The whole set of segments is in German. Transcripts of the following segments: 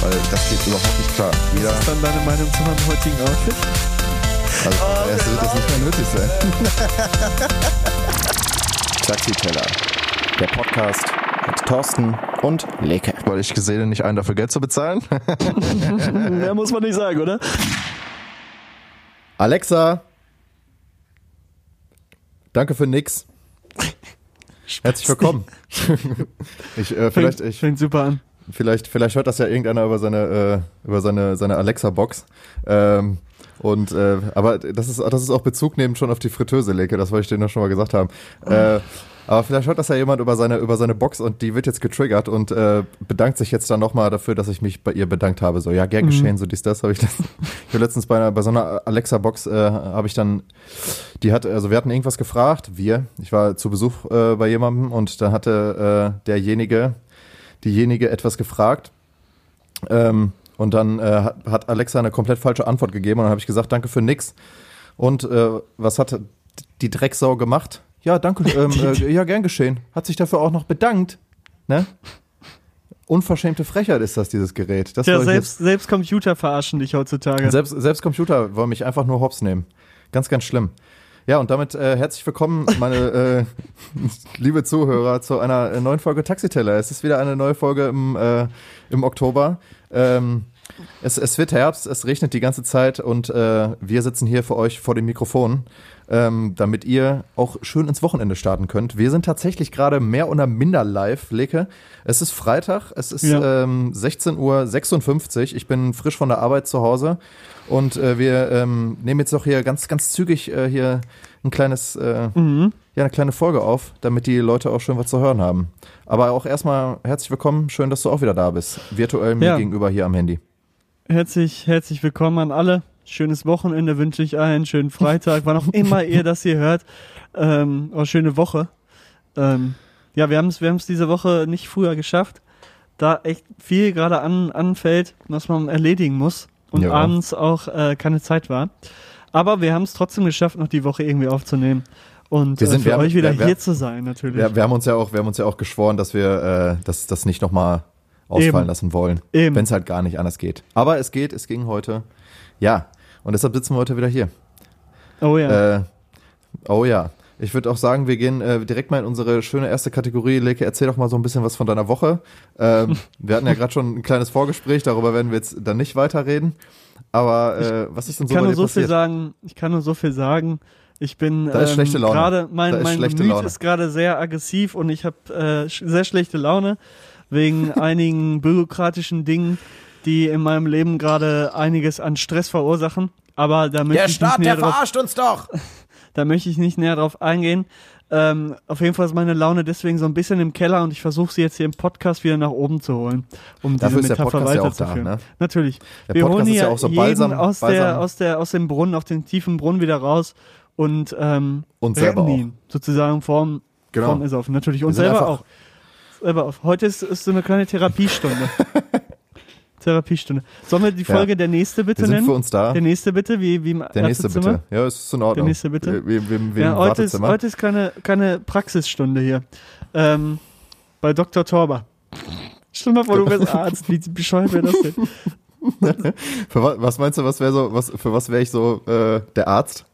weil das geht überhaupt nicht klar. Jeder Was ist dann deine Meinung zu meinem heutigen Outfit? Also oh, erst wird das nicht mehr nötig sein. Taxiteller, der Podcast mit Thorsten und Leke. Weil ich gesehen nicht einen dafür Geld zu bezahlen. Mehr muss man nicht sagen, oder? Alexa, danke für nix. Herzlich willkommen. ich, äh, vielleicht, fängt, ich, fängt super an. Vielleicht, vielleicht hört das ja irgendeiner über seine, äh, über seine, seine Alexa-Box. Ähm, und äh, aber das ist, das ist auch Bezug nehmend schon auf die Fritteuse, Leke, das wollte ich dir noch schon mal gesagt haben. Äh, aber vielleicht hört das ja jemand über seine, über seine Box und die wird jetzt getriggert und äh, bedankt sich jetzt dann nochmal dafür, dass ich mich bei ihr bedankt habe. So, ja, gern mhm. geschehen, so dies, das habe ich das. ich habe letztens bei, einer, bei so einer Alexa-Box äh, habe ich dann, die hat, also wir hatten irgendwas gefragt, wir, ich war zu Besuch äh, bei jemandem und dann hatte äh, derjenige, diejenige etwas gefragt. Ähm, und dann äh, hat Alexa eine komplett falsche Antwort gegeben und dann habe ich gesagt, danke für nix. Und äh, was hat die Drecksau gemacht? Ja, danke. Ähm, äh, ja, gern geschehen. Hat sich dafür auch noch bedankt. Ne? Unverschämte Frechheit ist das, dieses Gerät. Das ja, selbst, selbst Computer verarschen dich heutzutage. Selbst, selbst Computer wollen mich einfach nur hops nehmen. Ganz, ganz schlimm. Ja, und damit äh, herzlich willkommen, meine äh, liebe Zuhörer, zu einer äh, neuen Folge Taxiteller. Es ist wieder eine neue Folge im, äh, im Oktober. Ähm, es, es wird Herbst, es regnet die ganze Zeit und äh, wir sitzen hier für euch vor dem Mikrofon, ähm, damit ihr auch schön ins Wochenende starten könnt. Wir sind tatsächlich gerade mehr oder minder live, Leke. Es ist Freitag, es ist ja. ähm, 16.56 Uhr. Ich bin frisch von der Arbeit zu Hause und äh, wir ähm, nehmen jetzt auch hier ganz, ganz zügig äh, hier ein kleines, äh, mhm. ja, eine kleine Folge auf, damit die Leute auch schön was zu hören haben. Aber auch erstmal herzlich willkommen, schön, dass du auch wieder da bist. Virtuell mir ja. gegenüber hier am Handy. Herzlich, herzlich willkommen an alle. Schönes Wochenende wünsche ich allen, schönen Freitag, wann auch immer ihr das hier hört. Ähm, oh, schöne Woche. Ähm, ja, wir haben es wir haben's diese Woche nicht früher geschafft, da echt viel gerade an, anfällt, was man erledigen muss und ja. abends auch äh, keine Zeit war. Aber wir haben es trotzdem geschafft, noch die Woche irgendwie aufzunehmen und wir äh, sind, äh, für wir euch haben, wieder wir, hier zu sein natürlich. Wir, wir, haben uns ja auch, wir haben uns ja auch geschworen, dass wir äh, das, das nicht nochmal ausfallen Eben. lassen wollen. Wenn es halt gar nicht anders geht. Aber es geht, es ging heute. Ja. Und deshalb sitzen wir heute wieder hier. Oh ja. Äh, oh ja. Ich würde auch sagen, wir gehen äh, direkt mal in unsere schöne erste Kategorie. Leke, erzähl doch mal so ein bisschen was von deiner Woche. Ähm, wir hatten ja gerade schon ein kleines Vorgespräch, darüber werden wir jetzt dann nicht weiterreden. Aber äh, was ist denn so ich kann nur so passiert? viel sagen. Ich kann nur so viel sagen. Ich bin da ähm, gerade mein mein Gemüt Laune. ist gerade sehr aggressiv und ich habe äh, sehr schlechte Laune wegen einigen bürokratischen Dingen, die in meinem Leben gerade einiges an Stress verursachen. Aber da möchte der ich Staat, der verarscht uns doch. Da möchte ich nicht näher drauf eingehen. Ähm, auf jeden Fall ist meine Laune deswegen so ein bisschen im Keller und ich versuche sie jetzt hier im Podcast wieder nach oben zu holen, um Dafür diese Metapher weiterzuführen. Ja ne? Natürlich. Der Wir Podcast holen hier ja so jeden Balsam, aus, Balsam. Der, aus, der, aus dem Brunnen, auf den tiefen Brunnen wieder raus und, ähm, und selber ihn sozusagen vorm, genau. vorm ist auf. Natürlich und selber auch. Selber auf. Heute ist, ist so eine kleine Therapiestunde. Therapiestunde. Sollen wir die Folge ja. der nächste bitte wir sind nennen? für uns da. Der nächste bitte, wie, wie im Der nächste bitte. Ja, es ist in Ordnung. Der nächste bitte. Wie, wie, wie ja, heute ist, heute ist keine, keine Praxisstunde hier. Ähm, bei Dr. Torber. Stell mal vor, du bist Arzt. Wie bescheuert wäre das denn? für was, meinst du, was wäre so, was, für was wäre ich so äh, der Arzt?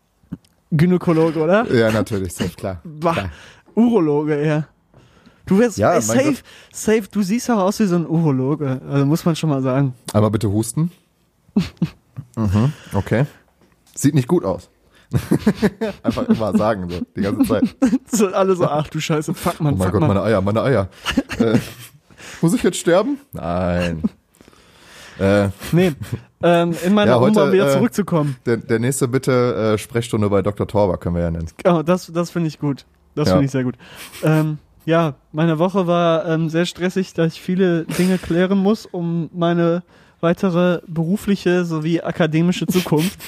Gynäkologe, oder? Ja, natürlich, klar. Bah, klar. Urologe eher. Du wirst ja, ey, safe, safe, du siehst auch aus wie so ein Urologe. Also muss man schon mal sagen. Einmal bitte husten. mhm, okay. Sieht nicht gut aus. Einfach immer sagen, so, die ganze Zeit. so alle so, ach du Scheiße, fuck man. Oh mein fuck Gott, man. meine Eier, meine Eier. äh, muss ich jetzt sterben? Nein. Äh, nee, ähm, in meiner ja, heute, um wieder äh, zurückzukommen. Der, der nächste bitte äh, Sprechstunde bei Dr. Torber können wir ja nennen. Oh, das, das finde ich gut. Das ja. finde ich sehr gut. Ähm, ja, meine Woche war ähm, sehr stressig, da ich viele Dinge klären muss, um meine weitere berufliche sowie akademische Zukunft.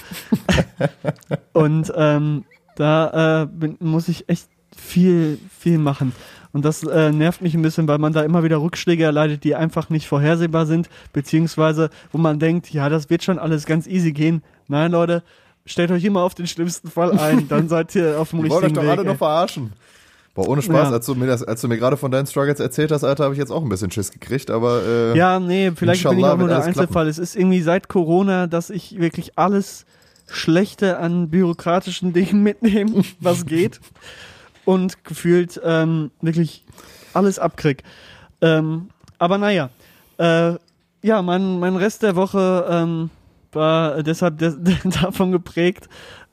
und ähm, da äh, bin, muss ich echt viel, viel machen. Und das äh, nervt mich ein bisschen, weil man da immer wieder Rückschläge erleidet, die einfach nicht vorhersehbar sind, beziehungsweise wo man denkt, ja, das wird schon alles ganz easy gehen. Nein, Leute, stellt euch immer auf den schlimmsten Fall ein, dann seid ihr auf dem richtigen wollen euch doch Weg. alle noch verarschen. Boah, ohne Spaß, Ja. als du mir das, als du mir gerade von deinen Struggles erzählt hast, Alter, habe ich jetzt auch ein bisschen Schiss gekriegt, aber äh, Ja, nee, vielleicht bin ich auch nur der Einzelfall. Es ist irgendwie seit Corona, dass ich wirklich alles Schlechte an bürokratischen Dingen mitnehme, was geht. Und gefühlt ähm, wirklich alles abkrieg. Ähm, aber naja, äh, ja, mein, mein Rest der Woche ähm, war deshalb des, davon geprägt.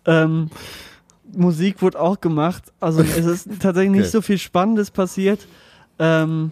Ähm, Musik wurde auch gemacht. Also es ist tatsächlich nicht Okay. so viel Spannendes passiert. Ähm,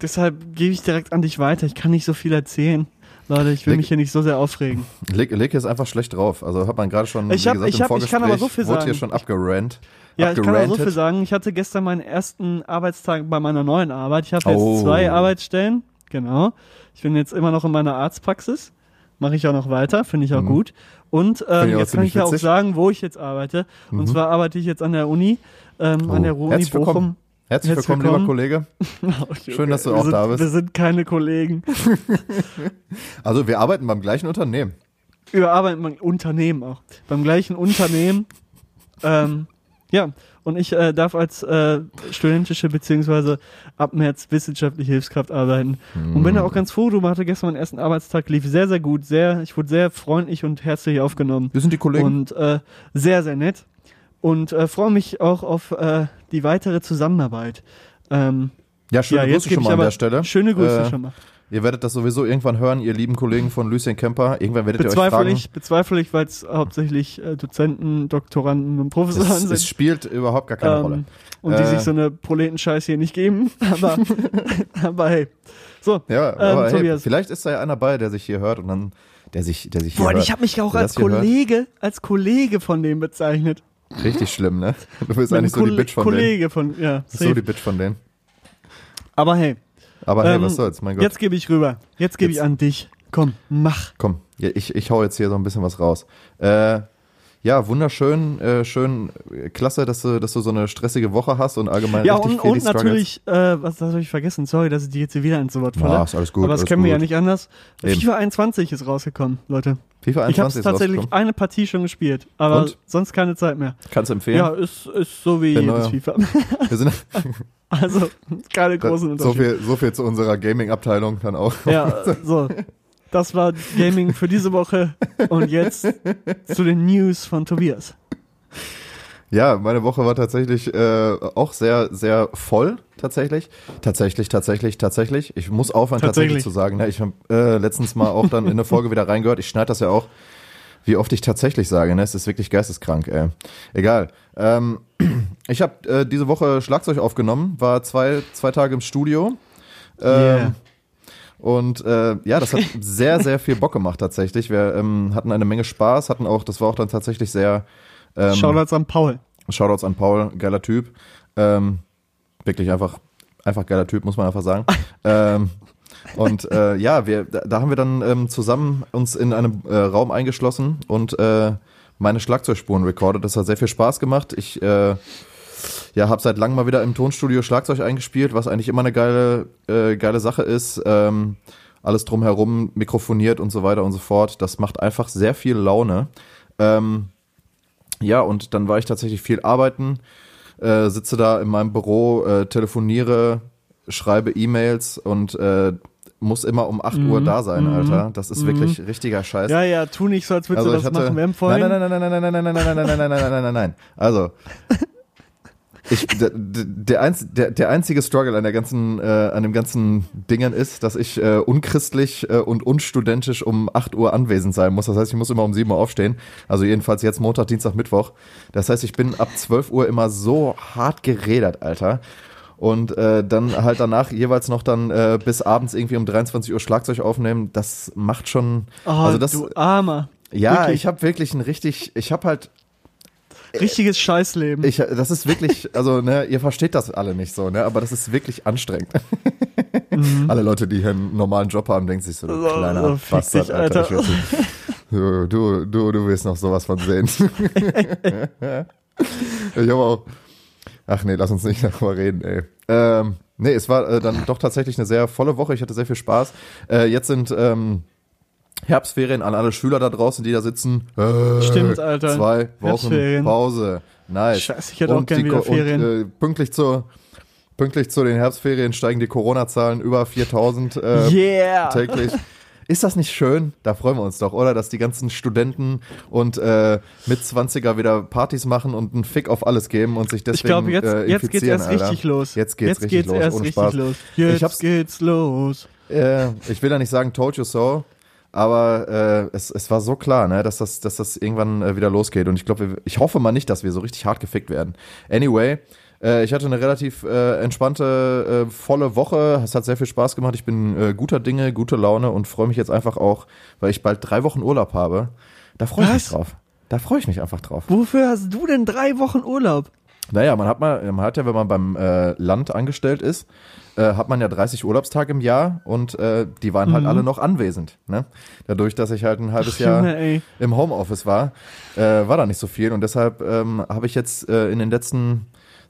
deshalb gebe ich direkt an dich weiter. Ich kann nicht so viel erzählen. Leute, ich will Leg- mich hier nicht so sehr aufregen. Leg, Leg ist einfach schlecht drauf. Also hat man gerade schon, Ich hab- gesagt, ich im hab- ich kann aber so viel wurde hier sagen. schon abgerannt. Ja, ich kann auch so viel sagen. Ich hatte gestern meinen ersten Arbeitstag bei meiner neuen Arbeit. Ich habe jetzt Oh. zwei Arbeitsstellen. Genau. Ich bin jetzt immer noch in meiner Arztpraxis. Mache ich auch noch weiter, finde ich auch Mhm. gut. Und ähm, jetzt kann ich ja auch sagen, wo ich jetzt arbeite. Und Mhm. zwar arbeite ich jetzt an der Uni, ähm, Oh. an der Uni Herzlich Bochum. willkommen. Herzlich Herzlich willkommen, willkommen. lieber Kollege. Schön, dass du wir auch sind, da bist. Wir sind keine Kollegen. Also wir arbeiten beim gleichen Unternehmen. Wir arbeiten beim Unternehmen auch. Beim gleichen Unternehmen. Ähm, ja, und ich äh, darf als äh, studentische beziehungsweise ab März wissenschaftliche Hilfskraft arbeiten. Und bin da auch ganz froh drüber. Hatte gestern meinen ersten Arbeitstag, lief sehr, sehr gut. Sehr, ich wurde sehr freundlich und herzlich aufgenommen. Wir sind die Kollegen. Und äh, sehr, sehr nett. Und äh, freue mich auch auf äh, die weitere Zusammenarbeit. Ähm, ja, schöne ja, Grüße schon mal an der Stelle. schöne Grüße Äh, schon mal. Ihr werdet das sowieso irgendwann hören, ihr lieben Kollegen von Lucien Kemper. Irgendwann werdet ihr euch Bezweifle fragen. ich, bezweifle ich, weil es hauptsächlich äh, Dozenten, Doktoranden und Professoren Es, sind. es spielt überhaupt gar keine ähm, Rolle. Und die Äh. sich so eine Proletenscheiß hier nicht geben. Aber, aber hey. So. Ja, ähm, aber hey, Tobias. vielleicht ist da ja einer bei, der sich hier hört und dann, der sich, der sich hier Boah, hört. ich habe mich auch Wer als. Kollege, als Kollege von dem bezeichnet. Richtig schlimm, ne? Du bist eigentlich so die Bitch von denen. Kollege von, ja. So die Bitch von denen. Aber hey, Aber hey, Ähm, was soll's, mein Gott. jetzt gebe ich rüber. Jetzt gebe ich an dich. Komm, mach. Komm, ich, ich hau jetzt hier so ein bisschen was raus. Äh, ja, wunderschön, äh, schön, äh, klasse, dass du, dass du so eine stressige Woche hast und allgemein Ja, richtig und, viel und Struggles. natürlich, äh, was habe ich vergessen, sorry, dass ich die jetzt hier wieder ins Wort falle. Ja, ist alles gut. aber das kennen wir ja gut. nicht anders. Eben. FIFA 21 ist rausgekommen, Leute. FIFA Ich habe 21 tatsächlich eine Partie schon gespielt, aber Und? sonst keine Zeit mehr. Kannst du empfehlen? Ja, ist, ist so wie Der jedes neue- FIFA. Wir sind Also keine großen so Unterschiede. viel, so viel zu unserer Gaming-Abteilung dann auch. Ja, so. Das war Gaming für diese Woche. Und jetzt zu den News von Tobias. Ja, meine Woche war tatsächlich äh, auch sehr, sehr voll, tatsächlich. Tatsächlich, tatsächlich, tatsächlich. Ich muss aufhören, tatsächlich, Tatsächlich. zu sagen. Ne? Ich habe äh, letztens mal auch dann in eine Folge wieder reingehört. Ich schneide das ja auch, wie oft ich tatsächlich sage. Ne? Es ist wirklich geisteskrank, ey. Egal. Ähm, ich habe äh, diese Woche Schlagzeug aufgenommen, war zwei, zwei Tage im Studio. Ähm, Yeah. Und äh, ja, das hat sehr, sehr viel Bock gemacht tatsächlich. Wir ähm, hatten eine Menge Spaß, hatten auch, das war auch dann tatsächlich sehr ähm, Shoutouts an Paul. Shoutouts an Paul, geiler Typ. Ähm, wirklich einfach, einfach geiler Typ, muss man einfach sagen. ähm, und äh, ja, wir, da, haben wir dann ähm, zusammen uns in einem äh, Raum eingeschlossen und äh, meine Schlagzeugspuren recorded. Das hat sehr viel Spaß gemacht. Ich äh, ja, habe seit langem mal wieder im Tonstudio Schlagzeug eingespielt, was eigentlich immer eine geile, äh, geile Sache ist. Ähm, alles drumherum mikrofoniert und so weiter und so fort. Das macht einfach sehr viel Laune. Ähm, ja, und dann war ich tatsächlich viel arbeiten, äh, sitze da in meinem Büro, äh, telefoniere, schreibe E-Mails und äh, muss immer um 8 Uhr da sein, Alter. Das ist wirklich richtiger Scheiß. Ja, ja, tu nicht so, als würdest du das machen. Wir haben nein, vorhin. nein, nein, nein, nein, nein, nein, nein, nein, nein, nein, nein, nein, nein, nein, nein. Also, ich, der, der, einz, der, der einzige Struggle an der ganzen, äh, an dem ganzen Dingen ist, dass ich äh, unchristlich äh, und unstudentisch um 8 Uhr anwesend sein muss. Das heißt, ich muss immer um 7 Uhr aufstehen. Also jedenfalls jetzt Montag, Dienstag, Mittwoch. Das heißt, ich bin ab 12 Uhr immer so hart gerädert, Alter. Und äh, dann halt danach jeweils noch dann äh, bis abends irgendwie um 23 Uhr Schlagzeug aufnehmen. Das macht schon. Oh, also das, du Armer. ja, wirklich. ich habe wirklich ein richtig, ich habe halt, Richtiges Scheißleben. ich, das ist wirklich, also ne, ihr versteht das alle nicht so, ne, aber das ist wirklich anstrengend. Alle Leute, die hier einen normalen Job haben, denken sich so, du Mhm. So, kleiner so, Bastard, dich, Alter. Alter. Du, du, du, du wirst noch sowas von sehen. ich habe auch. Ach nee, lass uns nicht darüber reden, ey. Ähm, nee, es war äh, dann doch tatsächlich eine sehr volle Woche. Ich hatte sehr viel Spaß. Äh, jetzt sind ähm, Herbstferien an alle Schüler da draußen, die da sitzen. Äh, Stimmt, Alter. Zwei Wochen. Pause. Nice. Scheiße, ich hätte auch gern die wieder Ferien. Und, äh, pünktlich zur pünktlich zu den Herbstferien steigen die Corona-Zahlen über 4000 äh, yeah! täglich. Ist das nicht schön? Da freuen wir uns doch, oder? Dass die ganzen Studenten und äh, Mitzwanziger wieder Partys machen und einen Fick auf alles geben und sich Ich deswegen glaube, jetzt, äh, jetzt geht's erst Alter. richtig los. Jetzt geht's jetzt richtig geht's los, erst ohne richtig los. Ich Jetzt geht's los. Äh, ich will ja nicht sagen, told you so, aber äh, es, es war so klar, ne, dass das, dass das irgendwann äh, wieder losgeht. Und ich glaube, ich hoffe mal nicht, dass wir so richtig hart gefickt werden. Anyway, äh, ich hatte eine relativ äh, entspannte, äh, volle Woche. Es hat sehr viel Spaß gemacht. Ich bin äh, guter Dinge, gute Laune und freue mich jetzt einfach auch, weil ich bald drei Wochen Urlaub habe. Da freue ich mich drauf. Da freue ich mich einfach drauf. Wofür hast du denn drei Wochen Urlaub? Naja, man hat mal, man hat ja, wenn man beim äh, Land angestellt ist, äh, hat man ja 30 Urlaubstage im Jahr und äh, die waren halt Mhm. alle noch anwesend. Ne? Dadurch, dass ich halt ein halbes Jahr ey. im Homeoffice war, äh, war da nicht so viel und deshalb ähm, habe ich jetzt äh, in den letzten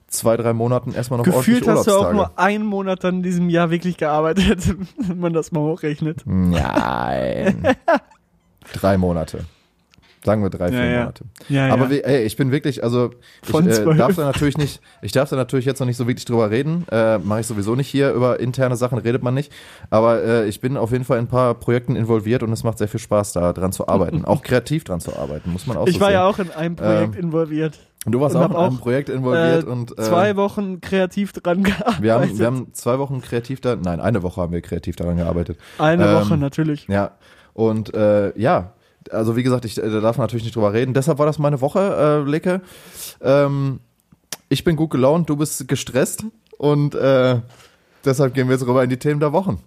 zwei, drei Monaten erstmal noch Gefühlt ordentlich hast du auch nur einen Monat dann in diesem Jahr wirklich gearbeitet, wenn man das mal hochrechnet. Nein. drei Monate. Sagen wir drei, vier ja. Monate. Ja, Aber ja. wie, ey, ich bin wirklich, also ich Von äh, darf da natürlich nicht, ich darf da natürlich jetzt noch nicht so wirklich drüber reden. Äh, Mache ich sowieso nicht hier. Über interne Sachen redet man nicht. Aber äh, ich bin auf jeden Fall in ein paar Projekten involviert und es macht sehr viel Spaß, da dran zu arbeiten. auch kreativ dran zu arbeiten, muss man auch ich so war sehen. ja auch in einem Projekt Ähm, involviert. Und du warst und auch in einem auch, Projekt involviert Äh, und äh, zwei Wochen kreativ dran gearbeitet. wir haben, wir haben zwei Wochen kreativ da, nein, eine Woche haben wir kreativ daran gearbeitet. Eine ähm, Woche natürlich. Ja, und äh, ja, also wie gesagt, ich äh, da darf natürlich nicht drüber reden. Deshalb war das meine Woche, äh, Leke. Ähm, ich bin gut gelaunt, du bist gestresst und äh, deshalb gehen wir jetzt rüber in die Themen der Wochen.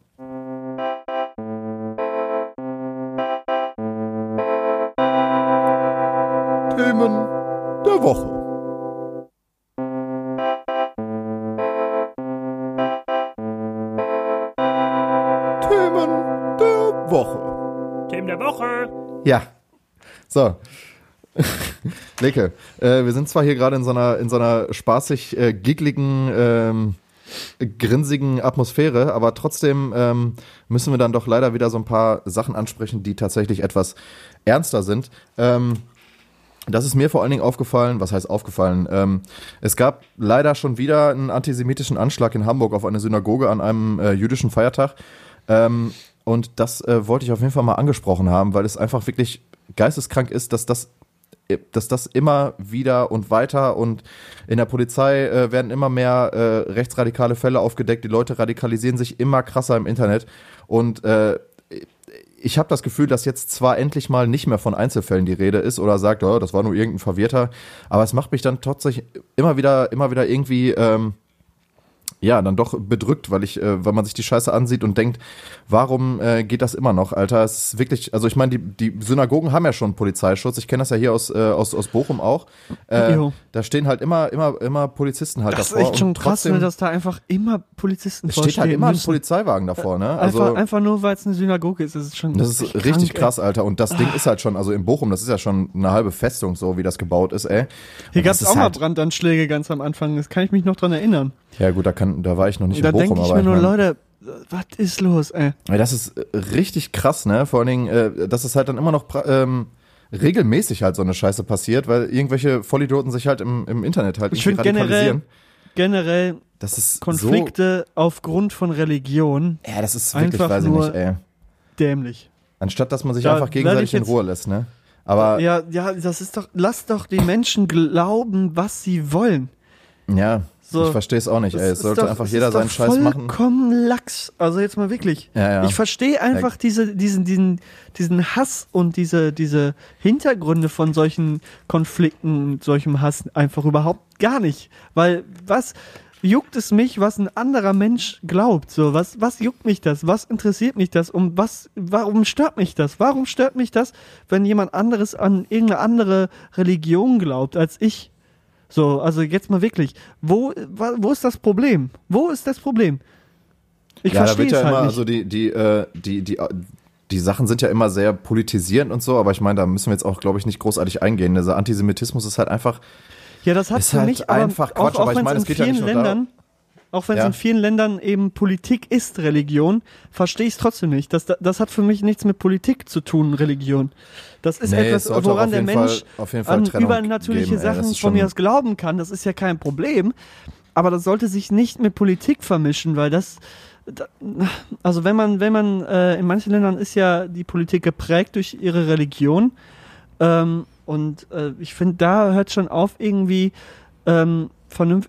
Leke, äh, wir sind zwar hier gerade in so einer, in so einer spaßig äh, giggligen, ähm, grinsigen Atmosphäre, aber trotzdem ähm, müssen wir dann doch leider wieder so ein paar Sachen ansprechen, die tatsächlich etwas ernster sind. Ähm, das ist mir vor allen Dingen aufgefallen, was heißt aufgefallen? Ähm, es gab leider schon wieder einen antisemitischen Anschlag in Hamburg auf eine Synagoge an einem äh, jüdischen Feiertag. Ähm, und das äh, wollte ich auf jeden Fall mal angesprochen haben, weil es einfach wirklich geisteskrank ist, dass das dass das immer wieder und weiter und in der Polizei äh, werden immer mehr äh, rechtsradikale Fälle aufgedeckt, die Leute radikalisieren sich immer krasser im Internet. Und äh, ich habe das Gefühl, dass jetzt zwar endlich mal nicht mehr von Einzelfällen die Rede ist oder sagt, oh, das war nur irgendein Verwirrter, aber es macht mich dann tatsächlich immer wieder, immer wieder irgendwie, ähm, ja, dann doch bedrückt, weil ich, äh, weil man sich die Scheiße ansieht und denkt, warum äh, geht das immer noch, Alter? Es ist wirklich, also ich meine, die, die Synagogen haben ja schon Polizeischutz. Ich kenne das ja hier aus, äh, aus, aus Bochum auch. Äh, Jo. da stehen halt immer, immer, immer Polizisten halt Das ist davor. echt schon krass, trotzdem, ne, dass da einfach immer Polizisten es steht halt vorstehen immer ein müssen. Polizeiwagen davor, ne? Also, einfach, einfach nur, weil es eine Synagoge ist. Das ist schon das ist echt richtig krank, krass, Alter. Und das Ding ist halt schon, also in Bochum, das ist ja schon eine halbe Festung, so wie das gebaut ist, ey. Hier Und gab das es ist auch mal halt- Brandanschläge ganz am Anfang. Das kann ich mich noch dran erinnern. Ja, gut, da, kann, da war ich noch nicht da in Bochum, denke ich mir nur, mein- Leute, was ist los, ey? Ja, das ist äh, richtig krass, ne? Vor allen Dingen, äh, dass es halt dann immer noch ähm, regelmäßig halt so eine Scheiße passiert, weil irgendwelche Vollidioten sich halt im, im Internet halt Ich irgendwie generell, radikalisieren. generell ist Konflikte aufgrund von Religion So, ja, das ist wirklich, weiß ich nur- nicht, ey. dämlich. Anstatt dass man sich Da einfach gegenseitig ich in Ruhe lässt, ne? Aber ja, ja, ja, das ist doch, lass doch die Menschen glauben, was sie wollen. So, ich verstehe es auch nicht, ey. Es sollte doch- einfach jeder seinen Scheiß machen. Vollkommen Lachs. Also jetzt mal wirklich. Ja, ja. Ich verstehe einfach diese, diesen, diesen, diesen Hass und diese, diese Hintergründe von solchen Konflikten, solchem Hass einfach überhaupt gar nicht. Weil was juckt es mich, was ein anderer Mensch glaubt? So, was, was juckt mich das? Was interessiert mich das? Um was, warum stört mich das? Warum stört mich das, wenn jemand anderes an irgendeine andere Religion glaubt als ich? So, also jetzt mal wirklich, wo, wo ist das Problem? Wo ist das Problem? Ich ja, da verstehe wird ja es halt immer, nicht. also die, die, äh, die, die, die Sachen sind ja immer sehr politisierend und so, aber ich meine, da müssen wir jetzt auch, glaube ich, nicht großartig eingehen. Dieser Antisemitismus ist halt einfach, Ja, das hat für halt mich einfach auch, Quatsch, auch aber ich meine, in es geht ja nicht nur darum- Ländern, auch wenn es Ja. in vielen Ländern eben Politik ist Religion, verstehe ich es trotzdem nicht. Das, das hat für mich nichts mit Politik zu tun, Religion. Das ist Nee, etwas, woran der Mensch Fall- an Trennung übernatürliche geben, Sachen ist von mir aus glauben kann. Das ist ja kein Problem. Aber das sollte sich nicht mit Politik vermischen, weil das da- also wenn man, wenn man, äh, in manchen Ländern ist ja die Politik geprägt durch ihre Religion. Ähm, und äh, ich finde, da hört schon auf, irgendwie, ähm,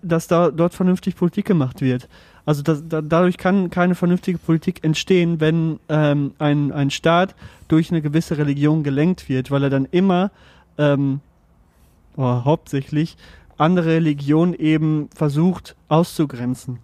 dass da dort vernünftig Politik gemacht wird. Also das, da, dadurch kann keine vernünftige Politik entstehen, wenn ähm, ein, ein Staat durch eine gewisse Religion gelenkt wird, weil er dann immer ähm, oder hauptsächlich andere Religionen eben versucht auszugrenzen.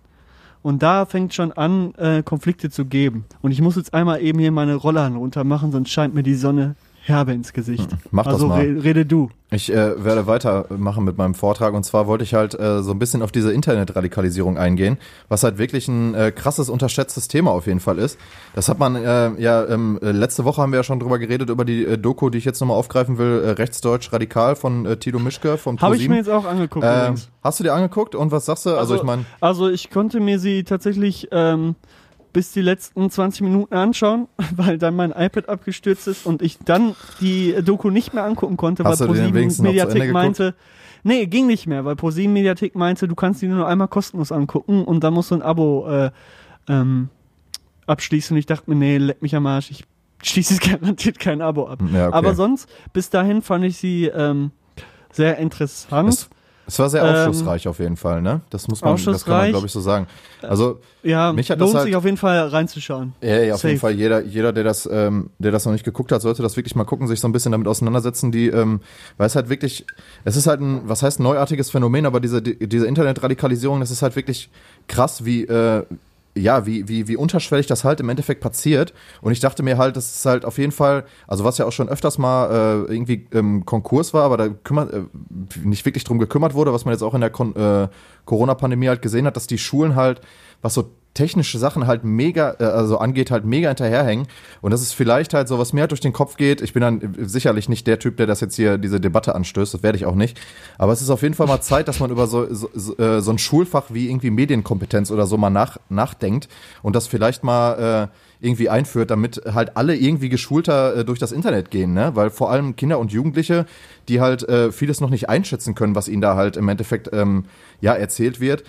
Und da fängt schon an, äh, Konflikte zu geben. Und ich muss jetzt einmal eben hier meine Rollern runter machen, sonst scheint mir die Sonne herbe ins Gesicht. Mach das also mal. Re rede du. Ich äh, werde weitermachen mit meinem Vortrag und zwar wollte ich halt äh, so ein bisschen auf diese Internetradikalisierung eingehen, was halt wirklich ein äh, krasses, unterschätztes Thema auf jeden Fall ist. Das hat man äh, ja, ähm, äh, letzte Woche haben wir ja schon drüber geredet, über die äh, Doku, die ich jetzt nochmal aufgreifen will, äh, Rechtsdeutsch Radikal von äh, Tilo Mischke vom Habe ich mir jetzt auch angeguckt. übrigens. Hast du dir angeguckt und was sagst du? Also, ich meine, Also ich konnte mir sie tatsächlich ähm, bis die letzten 20 Minuten anschauen, weil dann mein iPad abgestürzt ist und ich dann die Doku nicht mehr angucken konnte, Hast weil ProSieben Mediathek meinte, nee, ging nicht mehr, weil ProSieben Mediathek meinte, du kannst die nur einmal kostenlos angucken und dann musst du ein Abo äh, ähm, abschließen und ich dachte mir, nee, leck mich am Arsch, ich schließe jetzt garantiert kein Abo ab. ja, okay. Aber sonst, bis dahin fand ich sie ähm, sehr interessant. es, es war sehr Ähm, aufschlussreich auf jeden Fall, ne? Das muss man, das kann man glaube ich so sagen. Also ja, mich hat das lohnt halt- sich auf jeden Fall reinzuschauen. Ja, ja, auf Safe. jeden Fall. Jeder, jeder, der das, ähm, der das noch nicht geguckt hat, sollte das wirklich mal gucken, sich so ein bisschen damit auseinandersetzen. Die, ähm, weil es halt wirklich, es ist halt ein, was heißt neuartiges Phänomen, aber diese, die, diese Internetradikalisierung, das ist halt wirklich krass, wie, äh, ja, wie, wie, wie unterschwellig das halt im Endeffekt passiert. Und ich dachte mir halt, das ist halt auf jeden Fall, also was ja auch schon öfters mal äh, irgendwie ähm, Konkurs war, aber da kümmert, äh, nicht wirklich drum gekümmert wurde, was man jetzt auch in der äh, Corona-Pandemie halt gesehen hat, dass die Schulen halt, was so technische Sachen halt mega, äh, also angeht, halt mega hinterherhängen. Und das ist vielleicht halt so, was mir halt durch den Kopf geht. Ich bin dann sicherlich nicht der Typ, der das jetzt hier, diese Debatte anstößt. Das werde ich auch nicht. Aber es ist auf jeden Fall mal Zeit, dass man über so, so, so, äh, so ein Schulfach wie irgendwie Medienkompetenz oder so mal nach, nachdenkt und das vielleicht mal äh, irgendwie einführt, damit halt alle irgendwie geschulter äh, durch das Internet gehen, ne? Weil vor allem Kinder und Jugendliche, die halt äh, vieles noch nicht einschätzen können, was ihnen da halt im Endeffekt ähm, ja erzählt wird,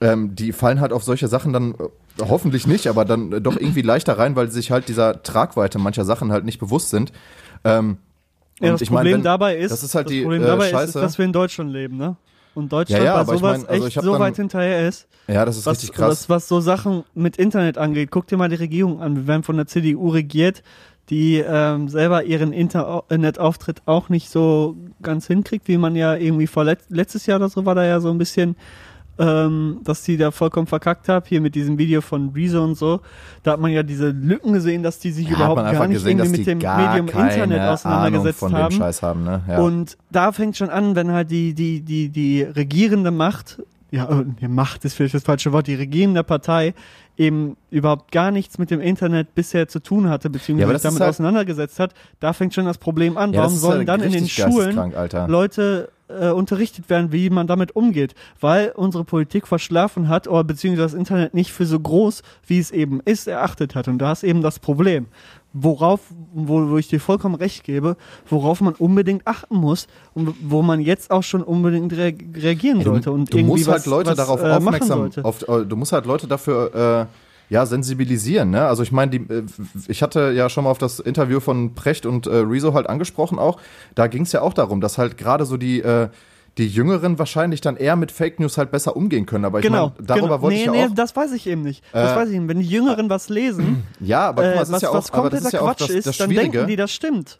ähm, die fallen halt auf solche Sachen dann äh, hoffentlich nicht, aber dann äh, doch irgendwie leichter rein, weil sie sich halt dieser Tragweite mancher Sachen halt nicht bewusst sind. Ähm, Ja, und das ich mein, Problem wenn- dabei ist, das ist halt die, Problem äh, dabei Scheiße. ist, dass wir in Deutschland leben, ne? Und Deutschland Ja, ja, bei aber ich sowas mein, also echt so dann- weit hinterher ist, Ja, das ist was, richtig krass. was, was so Sachen mit Internet angeht. Guck dir mal die Regierung an. Wir werden von der CDU regiert, die ähm, selber ihren Internetauftritt auch nicht so ganz hinkriegt, wie man ja irgendwie vor let letztes Jahr oder so war da ja so ein bisschen ähm, dass die da vollkommen verkackt hat, hier mit diesem Video von Rezo und so, da hat man ja diese Lücken gesehen, dass die sich Ja, überhaupt gar nicht gesehen, irgendwie mit dem Medium Internet auseinandergesetzt haben. haben, ne? Ja. Und da fängt schon an, wenn halt die, die, die, die regierende Macht, ja, äh, Macht ist vielleicht das falsche Wort, die regierende Partei eben überhaupt gar nichts mit dem Internet bisher zu tun hatte, Ja, beziehungsweise aber sich damit halt- auseinandergesetzt hat, da fängt schon das Problem an. ja, Warum sollen halt dann in den Schulen. Leute äh, unterrichtet werden, wie man damit umgeht? Weil unsere Politik verschlafen hat oder beziehungsweise das Internet nicht für so groß, wie es eben ist, erachtet hat. Und da ist eben das Problem. Worauf, wo, wo ich dir vollkommen recht gebe, worauf man unbedingt achten muss und wo man jetzt auch schon unbedingt rea reagieren sollte und du irgendwie musst halt was, Leute was, darauf äh, machen aufmerksam, auf, äh, du musst halt Leute dafür äh, ja sensibilisieren. Ne? Also ich meine, äh, ich hatte ja schon mal auf das Interview von Precht und äh, Rezo halt angesprochen auch. Da ging es ja auch darum, dass halt gerade so die äh, die Jüngeren wahrscheinlich dann eher mit Fake News halt besser umgehen können. Aber ich Genau, meine, darüber genau. wollte nee, ich ja nee, auch. das weiß ich eben nicht. Das Äh, weiß ich eben. Wenn die Jüngeren was lesen, Ja, aber guck äh, mal, es ist was, ja auch, was aber das kompletter ist ja auch Quatsch das, ist, das dann denken die, das stimmt.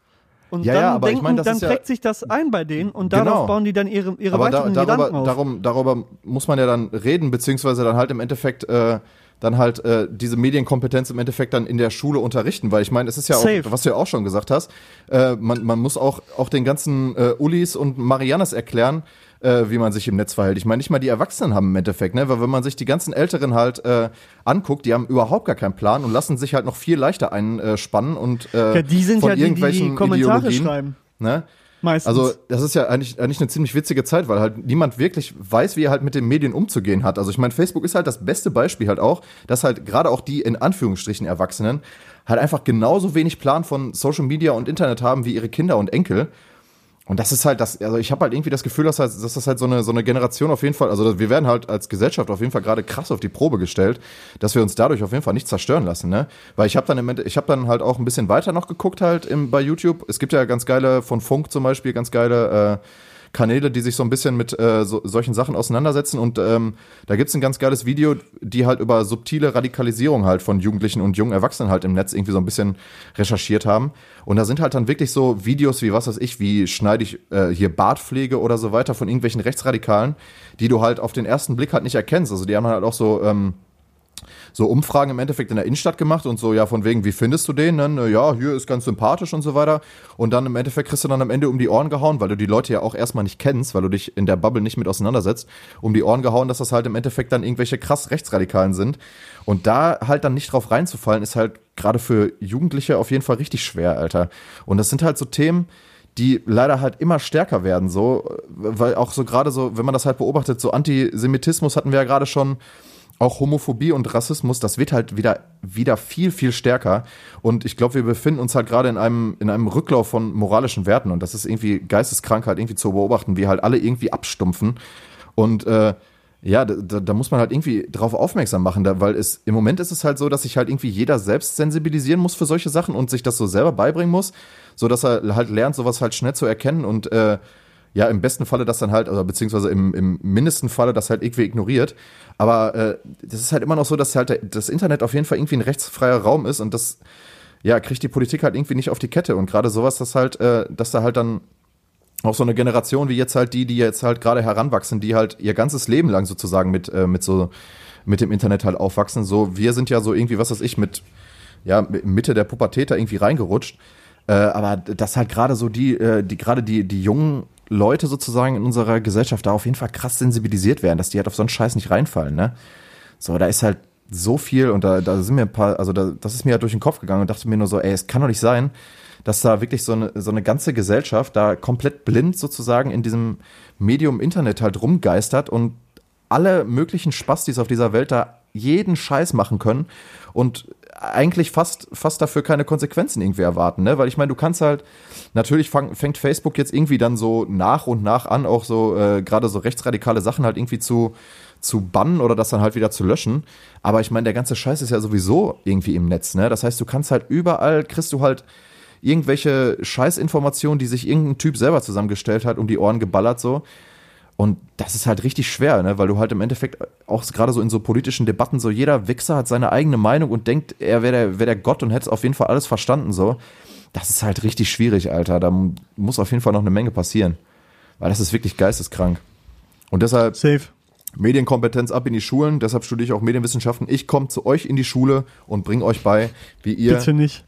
Und Ja, dann, ja, aber ich denken, meine, das dann ist ja- prägt sich das ein bei denen und Genau. darauf bauen die dann ihre, ihre aber da, weiteren Gedanken darüber, auf. darum, darüber muss man ja dann reden, beziehungsweise dann halt im Endeffekt äh, dann halt äh, diese Medienkompetenz im Endeffekt dann in der Schule unterrichten, weil ich meine, es ist ja auch, Safe. was du ja auch schon gesagt hast, äh, man, man muss auch, auch den ganzen äh, Ulis und Mariannes erklären, äh, wie man sich im Netz verhält. Ich meine, nicht mal die Erwachsenen haben im Endeffekt, ne? Weil wenn man sich die ganzen Älteren halt äh, anguckt, die haben überhaupt gar keinen Plan und lassen sich halt noch viel leichter einspannen und äh, Ja, die sind von ja die, die, die irgendwelchen Kommentare Ideologien, schreiben. Ne? Meistens. Also das ist ja eigentlich, eigentlich eine ziemlich witzige Zeit, weil halt niemand wirklich weiß, wie er halt mit den Medien umzugehen hat. Also ich meine, Facebook ist halt das beste Beispiel halt auch, dass halt gerade auch die in Anführungsstrichen Erwachsenen halt einfach genauso wenig Plan von Social Media und Internet haben wie ihre Kinder und Enkel. Und das ist halt das, also ich habe halt irgendwie das Gefühl, dass, halt, dass das halt so eine, so eine Generation auf jeden Fall, also wir werden halt als Gesellschaft auf jeden Fall gerade krass auf die Probe gestellt, dass wir uns dadurch auf jeden Fall nicht zerstören lassen, ne? Weil ich habe dann im Ende, ich habe dann halt auch ein bisschen weiter noch geguckt halt im, bei YouTube. Es gibt ja ganz geile, von Funk zum Beispiel, ganz geile äh, Kanäle, die sich so ein bisschen mit äh, so, solchen Sachen auseinandersetzen. Und ähm, da gibt's ein ganz geiles Video, die halt über subtile Radikalisierung halt von Jugendlichen und jungen Erwachsenen halt im Netz irgendwie so ein bisschen recherchiert haben. Und da sind halt dann wirklich so Videos wie, was weiß ich, wie schneide ich äh, hier Bartpflege oder so weiter von irgendwelchen Rechtsradikalen, die du halt auf den ersten Blick halt nicht erkennst. Also die haben halt auch so... Ähm, so Umfragen im Endeffekt in der Innenstadt gemacht und so, ja, von wegen, wie findest du den? Dann, äh, ja, hier ist ganz sympathisch und so weiter. Und dann im Endeffekt kriegst du dann am Ende um die Ohren gehauen, weil du die Leute ja auch erstmal nicht kennst, weil du dich in der Bubble nicht mit auseinandersetzt, um die Ohren gehauen, dass das halt im Endeffekt dann irgendwelche krass Rechtsradikalen sind. Und da halt dann nicht drauf reinzufallen, ist halt gerade für Jugendliche auf jeden Fall richtig schwer, Alter. Und das sind halt so Themen, die leider halt immer stärker werden, so, weil auch so gerade so, wenn man das halt beobachtet, so Antisemitismus hatten wir ja gerade schon, auch Homophobie und Rassismus, das wird halt wieder, wieder viel, viel stärker. Und ich glaube, wir befinden uns halt gerade in einem, in einem Rücklauf von moralischen Werten. Und das ist irgendwie geisteskrank halt irgendwie zu beobachten, wie halt alle irgendwie abstumpfen. Und äh, ja, da, da muss man halt irgendwie drauf aufmerksam machen, da, weil es im Moment ist es halt so, dass sich halt irgendwie jeder selbst sensibilisieren muss für solche Sachen und sich das so selber beibringen muss, so dass er halt lernt, sowas halt schnell zu erkennen und äh, ja, im besten Falle das dann halt, also beziehungsweise im, im mindesten Falle das halt irgendwie ignoriert. Aber äh, das ist halt immer noch so, dass halt das Internet auf jeden Fall irgendwie ein rechtsfreier Raum ist und das, ja, kriegt die Politik halt irgendwie nicht auf die Kette. Und gerade sowas, dass halt, äh, dass da halt dann auch so eine Generation wie jetzt halt die, die jetzt halt gerade heranwachsen, die halt ihr ganzes Leben lang sozusagen mit, äh, mit so, mit dem Internet halt aufwachsen. So, wir sind ja so irgendwie, was weiß ich, mit, ja, Mitte der Pubertät da irgendwie reingerutscht. Äh, aber das halt gerade so die, äh, die gerade die, die jungen Leute sozusagen in unserer Gesellschaft da auf jeden Fall krass sensibilisiert werden, dass die halt auf so einen Scheiß nicht reinfallen, ne? So, da ist halt so viel und da, da sind mir ein paar, also da, das ist mir halt durch den Kopf gegangen und dachte mir nur so, ey, es kann doch nicht sein, dass da wirklich so eine, so eine ganze Gesellschaft da komplett blind sozusagen in diesem Medium Internet halt rumgeistert und alle möglichen Spastis auf dieser Welt da jeden Scheiß machen können und eigentlich fast, fast dafür keine Konsequenzen irgendwie erwarten, ne? Weil ich meine, du kannst halt, natürlich fang, fängt Facebook jetzt irgendwie dann so nach und nach an, auch so äh, gerade so rechtsradikale Sachen halt irgendwie zu, zu bannen oder das dann halt wieder zu löschen. Aber ich meine, der ganze Scheiß ist ja sowieso irgendwie im Netz, ne? Das heißt, du kannst halt überall, kriegst du halt irgendwelche Scheißinformationen, die sich irgendein Typ selber zusammengestellt hat, um die Ohren geballert so. Und das ist halt richtig schwer, ne? weil du halt im Endeffekt auch gerade so in so politischen Debatten so jeder Wichser hat seine eigene Meinung und denkt, er wäre der, wär der Gott und hätte auf jeden Fall alles verstanden so. Das ist halt richtig schwierig, Alter. Da muss auf jeden Fall noch eine Menge passieren. Weil das ist wirklich geisteskrank. Und deshalb Safe. Medienkompetenz ab in die Schulen. Deshalb studiere ich auch Medienwissenschaften. Ich komme zu euch in die Schule und bringe euch bei, wie ihr Bitte nicht.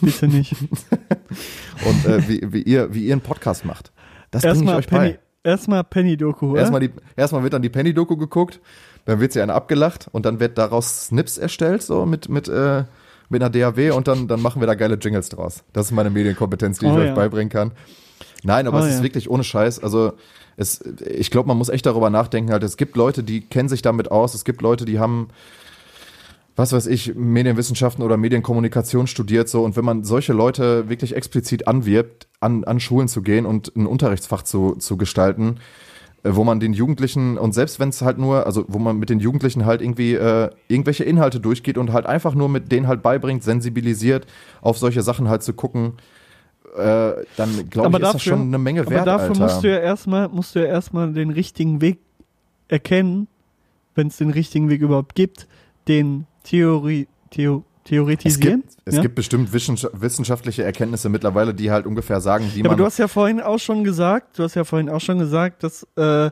Bitte nicht. und äh, wie, wie ihr wie ihr einen Podcast macht. Das bringe ich euch Penny, bei. Erstmal Penny-Doku? Erstmal, die, erstmal wird dann die Penny-Doku geguckt, dann wird sie eine abgelacht und dann wird daraus Snips erstellt, so mit, mit, äh, mit einer DAW und dann, dann machen wir da geile Jingles draus. Das ist meine Medienkompetenz, die ich Oh euch ja. beibringen kann. Nein, aber Oh es ist ja. wirklich ohne Scheiß. Also es, ich glaube, man muss echt darüber nachdenken. Halt, es gibt Leute, die kennen sich damit aus. Es gibt Leute, die haben, was weiß ich, Medienwissenschaften oder Medienkommunikation studiert. So und wenn man solche Leute wirklich explizit anwirbt, an, an Schulen zu gehen und ein Unterrichtsfach zu, zu gestalten, äh, wo man den Jugendlichen und selbst wenn es halt nur, also wo man mit den Jugendlichen halt irgendwie äh, irgendwelche Inhalte durchgeht und halt einfach nur mit denen halt beibringt, sensibilisiert, auf solche Sachen halt zu gucken, äh, dann glaube ich, Aber ist das dafür- schon eine Menge Aber wert, dafür Alter. musst du ja erstmal, musst du ja erstmal den richtigen Weg erkennen, wenn es den richtigen Weg überhaupt gibt, den Theorie, Theo, es theoretisieren. gibt, es ja? gibt bestimmt wissenschaft- wissenschaftliche Erkenntnisse mittlerweile, die halt ungefähr sagen, wie ja, aber man du hast ja vorhin auch schon gesagt, du hast ja vorhin auch schon gesagt, dass äh,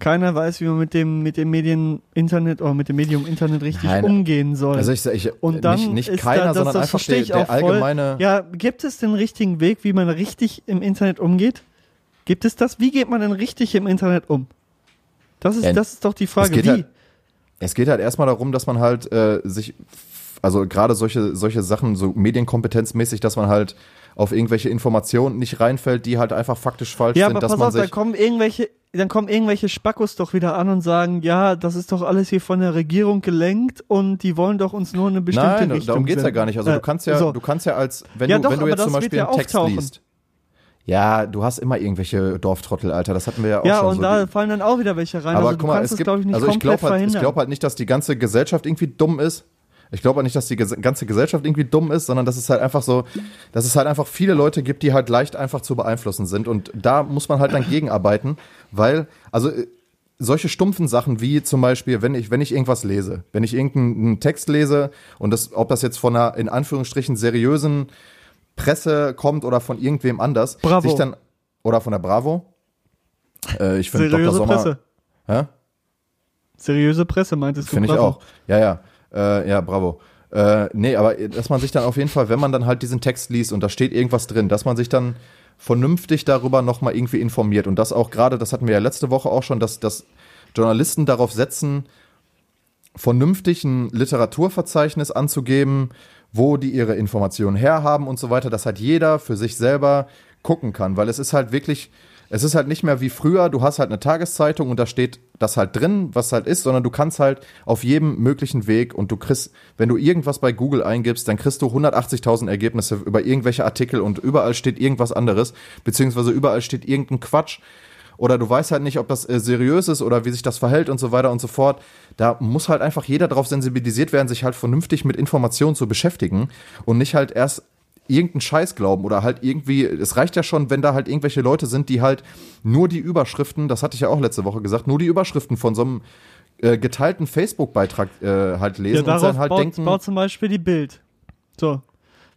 keiner weiß, wie man mit dem mit dem Medien Internet oder mit dem Medium Internet richtig Nein. umgehen soll. Also ich, ich Und dann nicht, nicht ist keiner, da, das, sondern das einfach verstehe der, ich der auch voll. allgemeine. Ja, gibt es den richtigen Weg, wie man richtig im Internet umgeht? Gibt es das? Wie geht man denn richtig im Internet um? Das ist, Ja, das ist doch die Frage. es Wie? halt- Es geht halt erstmal darum, dass man halt äh, sich, also gerade solche, solche Sachen, so medienkompetenzmäßig, dass man halt auf irgendwelche Informationen nicht reinfällt, die halt einfach faktisch falsch ja, sind, aber dass pass man auf, dann sich. kommen irgendwelche, dann kommen irgendwelche Spackos doch wieder an und sagen, ja, das ist doch alles hier von der Regierung gelenkt und die wollen doch uns nur in eine bestimmte Nein, Richtung. darum geht's ja gar nicht. Also Äh, du kannst ja, so. du kannst ja als, wenn Ja du, doch, wenn du jetzt zum Beispiel ja einen Text liest. Ja, du hast immer irgendwelche Dorftrottel, Alter. Das hatten wir ja auch ja, schon und so. da fallen dann auch wieder welche rein. aber also guck mal, es gibt, nicht also ich glaube halt, ich glaube halt nicht, dass die ganze Gesellschaft irgendwie dumm ist. Ich glaube halt nicht, dass die ganze Gesellschaft irgendwie dumm ist, sondern dass es halt einfach so, dass es halt einfach viele Leute gibt, die halt leicht einfach zu beeinflussen sind. Und da muss man halt dann gegenarbeiten, weil, also äh, solche stumpfen Sachen wie zum Beispiel, wenn ich, wenn ich irgendwas lese, wenn ich irgendeinen Text lese und das, ob das jetzt von einer in Anführungsstrichen seriösen Presse kommt oder von irgendwem anders, Bravo. sich dann oder von der Bravo. Äh, ich finde Dr. Seriöse Sommer. Presse. Hä? Seriöse Presse meintest du. Finde ich auch. Ja, ja. Äh, ja, bravo. Äh, nee, aber dass man sich dann auf jeden Fall, wenn man dann halt diesen Text liest und da steht irgendwas drin, dass man sich dann vernünftig darüber nochmal irgendwie informiert. Und das auch gerade, das hatten wir ja letzte Woche auch schon, dass, dass Journalisten darauf setzen, vernünftig ein Literaturverzeichnis anzugeben, wo die ihre Informationen herhaben und so weiter, dass halt jeder für sich selber gucken kann, weil es ist halt wirklich, es ist halt nicht mehr wie früher, du hast halt eine Tageszeitung und da steht das halt drin, was halt ist, sondern du kannst halt auf jedem möglichen Weg und du kriegst, wenn du irgendwas bei Google eingibst, dann kriegst du 180.000 Ergebnisse über irgendwelche Artikel und überall steht irgendwas anderes, beziehungsweise überall steht irgendein Quatsch oder du weißt halt nicht, ob das äh, seriös ist oder wie sich das verhält und so weiter und so fort. Da muss halt einfach jeder darauf sensibilisiert werden, sich halt vernünftig mit Informationen zu beschäftigen und nicht halt erst irgendeinen Scheiß glauben oder halt irgendwie, es reicht ja schon, wenn da halt irgendwelche Leute sind, die halt nur die Überschriften, das hatte ich ja auch letzte Woche gesagt, nur die Überschriften von so einem äh, geteilten Facebook-Beitrag äh, halt Ja, lesen und darauf dann halt baut, denken, baut zum Beispiel die Bild. So.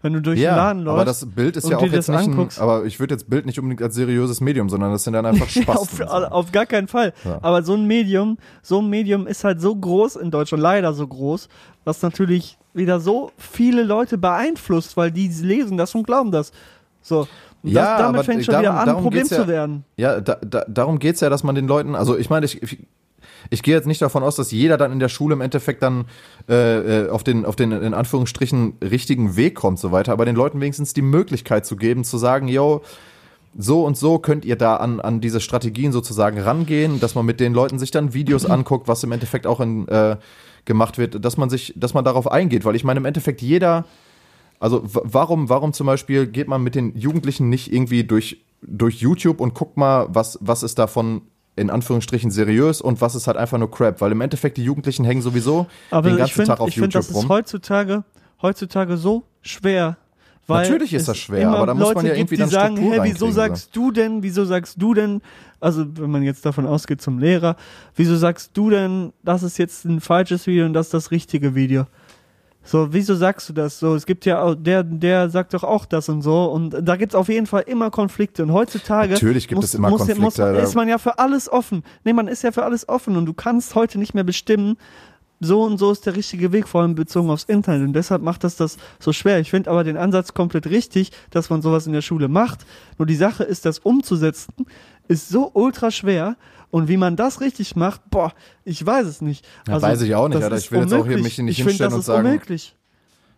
Wenn du durch den ja, Laden läufst. aber das Bild ist ja auch jetzt das nicht, ein, aber ich würde jetzt Bild nicht unbedingt als seriöses Medium, sondern das sind dann einfach Spaß. auf, auf gar keinen Fall. Ja. Aber so ein Medium, so ein Medium ist halt so groß in Deutschland, leider so groß, was natürlich wieder so viele Leute beeinflusst, weil die lesen das und glauben das. So. Und Ja, das, damit aber fängt schon darum- wieder an, ein Problem ja. zu werden. Ja, da, da, darum geht's ja, dass man den Leuten, also ich meine, ich, ich, ich gehe jetzt nicht davon aus, dass jeder dann in der Schule im Endeffekt dann äh, äh, auf den, auf den in Anführungsstrichen richtigen Weg kommt, so weiter, aber den Leuten wenigstens die Möglichkeit zu geben, zu sagen, yo, so und so könnt ihr da an, an diese Strategien sozusagen rangehen, dass man mit den Leuten sich dann Videos anguckt, was im Endeffekt auch in, äh, gemacht wird, dass man sich, dass man darauf eingeht, weil ich meine, im Endeffekt jeder, also warum, warum zum Beispiel geht man mit den Jugendlichen nicht irgendwie durch, durch YouTube und guckt mal, was, was ist davon in Anführungsstrichen seriös und was ist halt einfach nur Crap, weil im Endeffekt die Jugendlichen hängen sowieso Aber den ich ganzen finde, Tag auf ich find, YouTube das ist rum. heutzutage, heutzutage so schwer. Weil Natürlich ist das schwer, aber da muss man Leute ja gibt, irgendwie die dann sagen, hey, wieso sagst du denn, wieso sagst du denn, also wenn man jetzt davon ausgeht zum Lehrer, wieso sagst du denn, das ist jetzt ein falsches Video und das ist das richtige Video? So, wieso sagst du das? So, es gibt ja auch, der, der sagt doch auch das und so. Und da gibt es auf jeden Fall immer Konflikte. Und heutzutage Natürlich gibt muss, es immer muss, Konflikte, muss, ist man ja für alles offen. Nee, man ist ja für alles offen und du kannst heute nicht mehr bestimmen, so und so ist der richtige Weg, vor allem bezogen aufs Internet. Und deshalb macht das das so schwer. Ich finde aber den Ansatz komplett richtig, dass man sowas in der Schule macht. Nur die Sache ist, das umzusetzen, ist so ultra schwer. Und wie man das richtig macht, boah, ich weiß es nicht. Ja, weiß ich auch nicht, Alter. Ich will jetzt auch hier unmöglich. mich nicht ich find, hinstellen das und sagen- Unmöglich.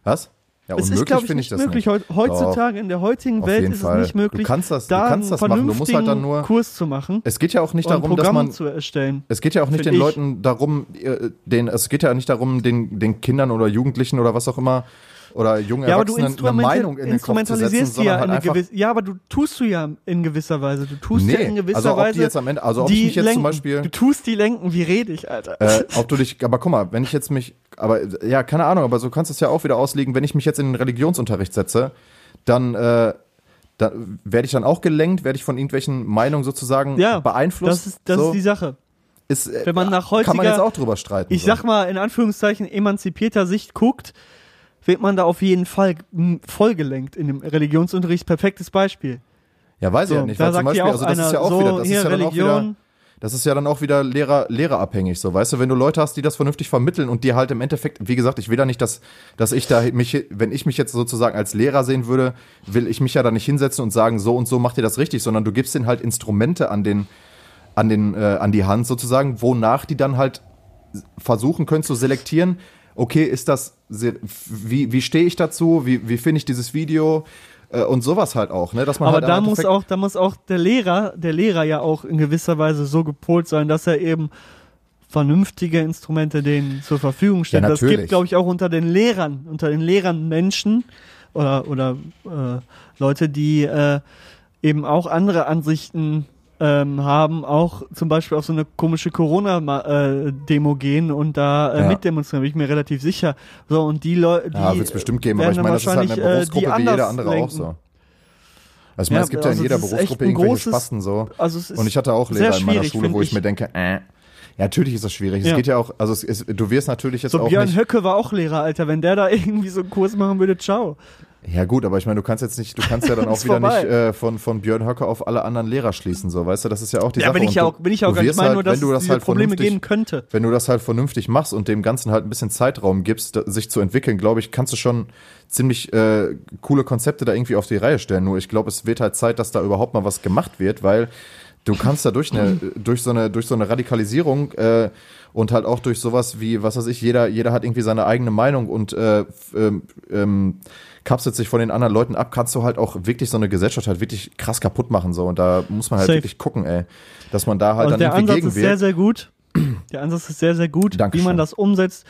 Was? Ja, es ist, unmöglich glaube ich, finde ich nicht das möglich. nicht. Heut- Heutzutage in der heutigen Welt ist Fall. es nicht möglich, Du kannst das- du da kannst das einen machen. Du musst halt dann nur- Kurs zu machen Es geht ja auch nicht darum, dass man zu erstellen. Es geht ja auch nicht den ich. Leuten darum, äh, den, es geht ja nicht darum, den, den Kindern oder Jugendlichen oder was auch immer oder jungen Ja, aber du Erwachsenen eine Meinung in den Kopf zu setzen, ja sondern in halt gewisse, ja, aber du tust du ja in gewisser Weise. Du tust Nee, ja in gewisser also ob die Weise. jetzt am Ende- also ob ich mich jetzt lenken. zum Beispiel- Du tust die lenken, wie rede ich, Alter. Äh, ob du dich, aber guck mal, wenn ich jetzt mich, aber ja, keine Ahnung, aber so kannst du es ja auch wieder auslegen, wenn ich mich jetzt in den Religionsunterricht setze, dann, äh, dann werde ich dann auch gelenkt, werde ich von irgendwelchen Meinungen sozusagen ja, beeinflusst. das ist, das so, ist die Sache. ist, äh, wenn man nach kann man heutiger- jetzt auch drüber streiten. Ich so. sag mal, in Anführungszeichen emanzipierter Sicht guckt, wird man da auf jeden Fall vollgelenkt in dem Religionsunterricht. Perfektes Beispiel. ja, weiß ich So, ja nicht, da weil zum Beispiel, also das einer, ist ja auch so, wieder, das ist ja dann auch wieder, Religion, das ist ja dann auch wieder Lehrer, lehrerabhängig, so, weißt du, wenn du Leute hast, die das vernünftig vermitteln und die halt im Endeffekt, wie gesagt, ich will da nicht, dass, dass ich da mich, wenn ich mich jetzt sozusagen als Lehrer sehen würde, will ich mich ja da nicht hinsetzen und sagen, so und so macht ihr das richtig, sondern du gibst denen halt Instrumente an den, an den, äh, an die Hand sozusagen, wonach die dann halt versuchen können zu selektieren, okay, ist das, wie, wie stehe ich dazu, wie, wie finde ich dieses Video, äh, und sowas halt auch, ne? Dass man Aber halt da muss auch, da muss auch der Lehrer, der Lehrer ja auch in gewisser Weise so gepolt sein, dass er eben vernünftige Instrumente denen zur Verfügung stellt. Ja, das gibt, glaube ich, auch unter den Lehrern, unter den Lehrern Menschen oder, oder äh, Leute, die äh, eben auch andere Ansichten ähm, haben, auch zum Beispiel auf so eine komische Corona-Demo gehen und da äh, ja. mitdemonstrieren, bin ich mir relativ sicher. So, und die Leute, die. Ja, wird es bestimmt geben, aber ich meine, das ist halt eine äh, Berufsgruppe wie jeder andere lenken. auch so. Also ich meine, ja, es gibt also ja in jeder Berufsgruppe irgendwelche großes, Spasten so. Also und ich hatte auch Lehrer in meiner Schule, wo ich, ich mir denke, äh, ja, natürlich ist das schwierig. Ja. Es geht ja auch, also es ist, du wirst natürlich jetzt so auch Björn nicht Höcke war auch Lehrer, Alter. Wenn der da irgendwie so einen Kurs machen würde, ciao. Ja gut, aber ich meine, du kannst jetzt nicht, du kannst ja dann auch wieder vorbei. nicht äh, von, von Björn Höcke auf alle anderen Lehrer schließen, so, weißt du, das ist ja auch die ja, Sache. Ja, bin ich auch, bin ich auch gar nicht halt, nur, dass es halt Probleme geben könnte. Wenn du das halt vernünftig machst und dem Ganzen halt ein bisschen Zeitraum gibst, sich zu entwickeln, glaube ich, kannst du schon ziemlich äh, coole Konzepte da irgendwie auf die Reihe stellen. Nur ich glaube, es wird halt Zeit, dass da überhaupt mal was gemacht wird, weil du kannst da durch eine, durch so eine, durch so eine Radikalisierung äh, und halt auch durch sowas wie, was weiß ich, jeder, jeder hat irgendwie seine eigene Meinung und äh, ähm, ähm, kapselt sich von den anderen Leuten ab, kannst du halt auch wirklich so eine Gesellschaft halt wirklich krass kaputt machen so und da muss man halt Safe. wirklich gucken, ey, dass man da halt und dann der irgendwie Ansatz ist sehr sehr gut. Der Ansatz ist sehr sehr gut, Dankeschön. wie man das umsetzt.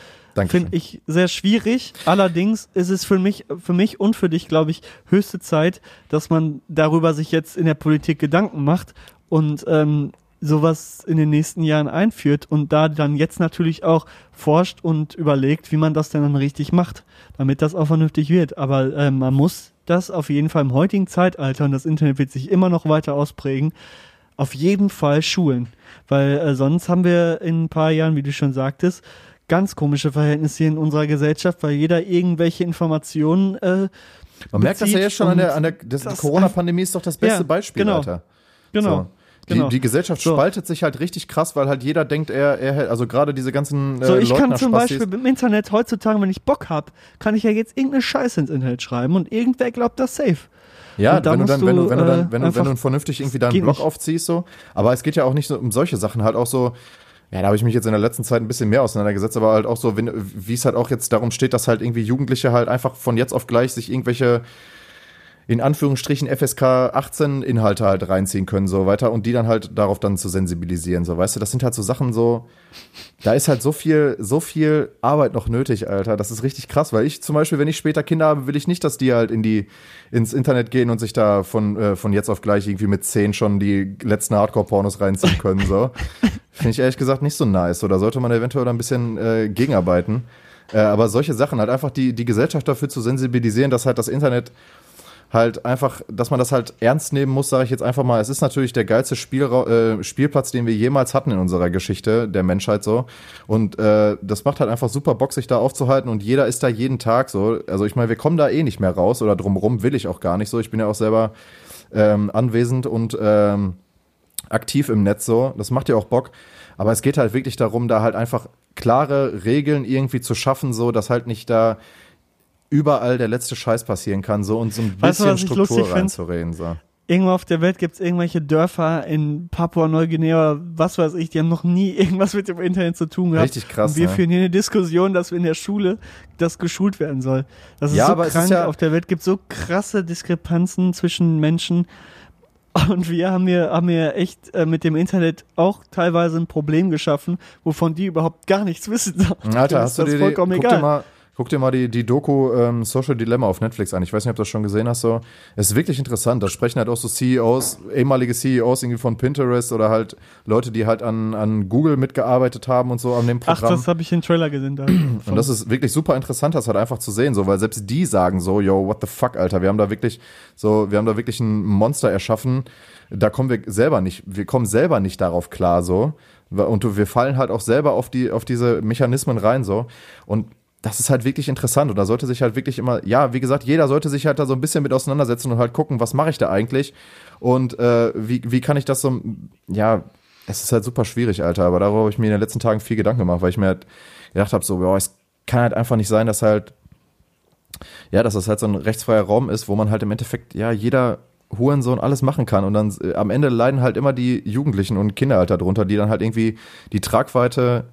Finde ich sehr schwierig. Allerdings ist es für mich, für mich und für dich, glaube ich, höchste Zeit, dass man darüber sich jetzt in der Politik Gedanken macht und ähm, sowas in den nächsten Jahren einführt und da dann jetzt natürlich auch forscht und überlegt, wie man das denn dann richtig macht, damit das auch vernünftig wird. Aber äh, man muss das auf jeden Fall im heutigen Zeitalter, und das Internet wird sich immer noch weiter ausprägen, auf jeden Fall schulen. Weil äh, sonst haben wir in ein paar Jahren, wie du schon sagtest, ganz komische Verhältnisse in unserer Gesellschaft, weil jeder irgendwelche Informationen äh, man merkt das ja jetzt schon an der, an der Corona-Pandemie ist doch das beste ja, Beispiel, genau, Alter. Genau. So. Genau. Die, die Gesellschaft so. spaltet sich halt richtig krass, weil halt jeder denkt, er, er also gerade diese ganzen. Äh, so, ich kann zum Beispiel im Internet heutzutage, wenn ich Bock habe, kann ich ja jetzt irgendeine Scheiße ins Internet schreiben und irgendwer glaubt das safe. Ja, wenn du dann, wenn du, wenn du dann, wenn du, wenn du vernünftig irgendwie deinen Blog nicht. aufziehst, so. Aber es geht ja auch nicht so um solche Sachen, halt auch so, ja, da habe ich mich jetzt in der letzten Zeit ein bisschen mehr auseinandergesetzt, aber halt auch so, wie es halt auch jetzt darum steht, dass halt irgendwie Jugendliche halt einfach von jetzt auf gleich sich irgendwelche in Anführungsstrichen FSK 18 Inhalte halt reinziehen können, so weiter, und die dann halt darauf dann zu sensibilisieren, so, weißt du, das sind halt so Sachen so, da ist halt so viel, so viel Arbeit noch nötig, Alter, das ist richtig krass, weil ich zum Beispiel, wenn ich später Kinder habe, will ich nicht, dass die halt in die, ins Internet gehen und sich da von, äh, von jetzt auf gleich irgendwie mit 10 schon die letzten Hardcore-Pornos reinziehen können, so. Finde ich ehrlich gesagt nicht so nice, oder sollte man eventuell da ein bisschen äh, gegenarbeiten. Äh, aber solche Sachen, halt einfach die, die Gesellschaft dafür zu sensibilisieren, dass halt das Internet halt einfach, dass man das halt ernst nehmen muss, sage ich jetzt einfach mal. Es ist natürlich der geilste Spielra äh, Spielplatz, den wir jemals hatten in unserer Geschichte der Menschheit so. Und äh, das macht halt einfach super Bock, sich da aufzuhalten und jeder ist da jeden Tag so. Also ich meine, wir kommen da eh nicht mehr raus oder drumrum will ich auch gar nicht so. Ich bin ja auch selber ähm, anwesend und ähm, aktiv im Netz so. Das macht ja auch Bock. Aber es geht halt wirklich darum, da halt einfach klare Regeln irgendwie zu schaffen, so dass halt nicht da überall der letzte Scheiß passieren kann, so und so ein weißt bisschen Struktur reinzureden. So. Irgendwo auf der Welt gibt es irgendwelche Dörfer in Papua-Neuguinea, was weiß ich, die haben noch nie irgendwas mit dem Internet zu tun gehabt. Richtig krass. Und wir ne? führen hier eine Diskussion, dass wir in der Schule das geschult werden soll. Das ist ja, so aber krank. Ist ja auf der Welt gibt so krasse Diskrepanzen zwischen Menschen. Und wir haben hier, haben hier echt äh, mit dem Internet auch teilweise ein Problem geschaffen, wovon die überhaupt gar nichts wissen. Alter, hast du dir, vollkommen die, egal. Dir mal, Guck dir mal die, die Doku ähm, Social Dilemma auf Netflix an. Ich weiß nicht, ob du das schon gesehen hast. So. Es ist wirklich interessant. Da sprechen halt auch so CEOs, ehemalige CEOs irgendwie von Pinterest oder halt Leute, die halt an, an Google mitgearbeitet haben und so an dem Programm. Ach, das habe ich in Trailer gesehen. Da. und das ist wirklich super interessant, das halt einfach zu sehen, so, weil selbst die sagen so, yo, what the fuck, Alter, wir haben da wirklich so, wir haben da wirklich ein Monster erschaffen. Da kommen wir selber nicht, wir kommen selber nicht darauf klar, so. Und wir fallen halt auch selber auf die, auf diese Mechanismen rein, so. Und das ist halt wirklich interessant und da sollte sich halt wirklich immer, ja, wie gesagt, jeder sollte sich halt da so ein bisschen mit auseinandersetzen und halt gucken, was mache ich da eigentlich und äh, wie, wie kann ich das so, ja, es ist halt super schwierig, Alter. Aber darüber habe ich mir in den letzten Tagen viel Gedanken gemacht, weil ich mir halt gedacht habe, so, boah, es kann halt einfach nicht sein, dass halt, ja, dass das halt so ein rechtsfreier Raum ist, wo man halt im Endeffekt, ja, jeder Hurensohn alles machen kann. Und dann äh, am Ende leiden halt immer die Jugendlichen und Kinder halt darunter, die dann halt irgendwie die Tragweite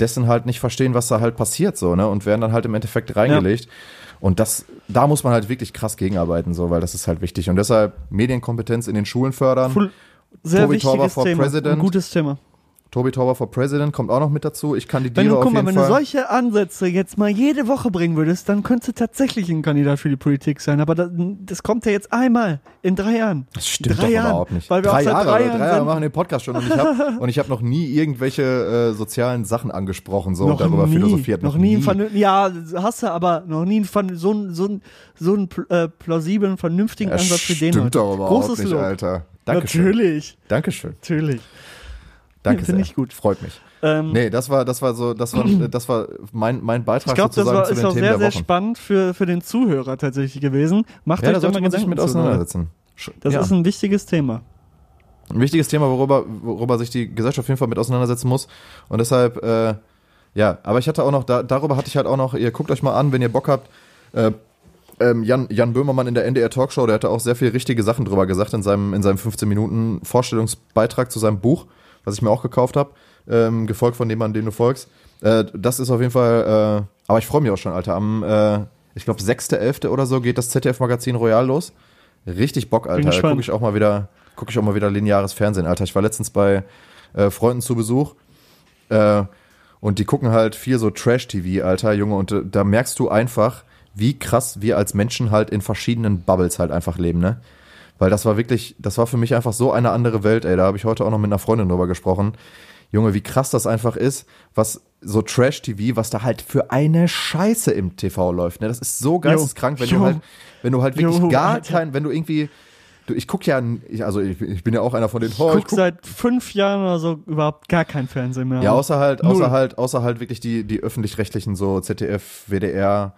dessen halt nicht verstehen, was da halt passiert, so, ne? Und werden dann halt im Endeffekt reingelegt. Und das, da muss man halt wirklich krass gegenarbeiten, so, weil das ist halt wichtig. Und deshalb Medienkompetenz in den Schulen fördern. Full, sehr Tobi wichtiges Thema. President. Ein gutes Thema. Tobi Tauber for President kommt auch noch mit dazu. Ich kandidiere Wenn du, auf guck mal, jeden wenn Fall. du solche Ansätze jetzt mal jede Woche bringen würdest, dann könntest du tatsächlich ein Kandidat für die Politik sein. Aber das, das kommt ja jetzt einmal in drei Jahren. Das stimmt drei doch Jahren, überhaupt nicht. Weil wir drei auch seit Jahre, drei drei Jahren Jahre sind. machen den Podcast schon und ich habe und habe noch nie irgendwelche äh, sozialen Sachen angesprochen so und noch darüber nie, philosophiert. Noch nie, einen vernün- ja, hast du aber noch nie einen, so einen so einen- so einen äh, plausiblen, vernünftigen Das Ansatz wie den stimmt heute. doch überhaupt Großes nicht, Lob. Alter. Dankeschön. Natürlich, Dankeschön. natürlich. Danke Finde sehr. ich gut. Freut mich. Ähm, Nee, das war das war so das war das war mein mein ich Beitrag glaube, das sozusagen war, zu ist den auch Themen sehr, sehr spannend für, für den Zuhörer tatsächlich gewesen. Macht Ja, euch da sollte man sich mit ne? auseinandersetzen. Das ja. ist ein wichtiges Thema. ein wichtiges Thema, worüber, worüber sich die Gesellschaft auf jeden Fall mit auseinandersetzen muss. Und deshalb, äh, ja, aber ich hatte auch noch, da, darüber hatte ich halt auch noch, ihr guckt euch mal an, wenn ihr Bock habt, äh, ähm, Jan, Jan Böhmermann in der NDR Talkshow, der hatte auch sehr viel richtige Sachen drüber gesagt in seinem, in seinem 15 Minuten Vorstellungsbeitrag zu seinem Buch, was ich mir auch gekauft habe, ähm, gefolgt von dem, an dem du folgst. Äh, das ist auf jeden Fall, äh, aber ich freue mich auch schon, Alter. Am, äh, ich glaube, 6.11. oder so geht das ZDF-Magazin Royal los. Richtig Bock, Alter. Da gucke ich auch mal wieder, gucke ich auch mal wieder lineares Fernsehen, Alter. Ich war letztens bei äh, Freunden zu Besuch äh, und die gucken halt viel so Trash-TV, Alter, Junge, und äh, da merkst du einfach, wie krass wir als Menschen halt in verschiedenen Bubbles halt einfach leben, ne? Weil das war wirklich, das war für mich einfach so eine andere Welt, ey. Da habe ich heute auch noch mit einer Freundin drüber gesprochen. Junge, wie krass das einfach ist, was so Trash-TV, was da halt für eine Scheiße im TV läuft. Ne? Das ist so geisteskrank, wenn Jo. du halt, wenn du halt wirklich Jo, gar kein, wenn du irgendwie, du, ich guck ja, ich, also ich, ich bin ja auch einer von den, Ich oh, guck seit fünf Jahren oder so überhaupt gar kein Fernsehen mehr. ja, außer halt, Null. außer halt, außer halt wirklich die, die öffentlich-rechtlichen, so ZDF, WDR,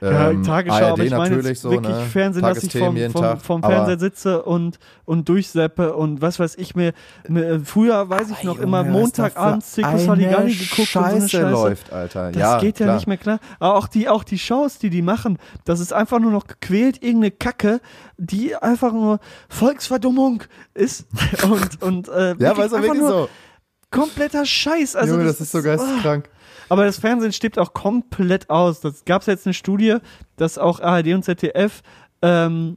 Ja, ähm, Tagesschau, ARD aber ich meine natürlich so, wirklich ne? Fernsehen, dass ich vom, vom, vom Fernseher sitze und, und durchseppe und was weiß ich mir, mir früher weiß ich noch Junge, immer Montagabends eine Halligalli geguckt und so eine Scheiße Scheiße. läuft, Alter. Das ja, geht ja klar. nicht mehr klar. Aber auch die, auch die Shows, die die machen, das ist einfach nur noch gequält, irgendeine Kacke, die einfach nur Volksverdummung ist und, und äh, Ja, weil es wirklich nur so. Kompletter Scheiß. Also Junge, das, ist so geisteskrank. aber das Fernsehen stirbt auch komplett aus. Das gab es jetzt eine Studie, dass auch ARD und ZDF ähm,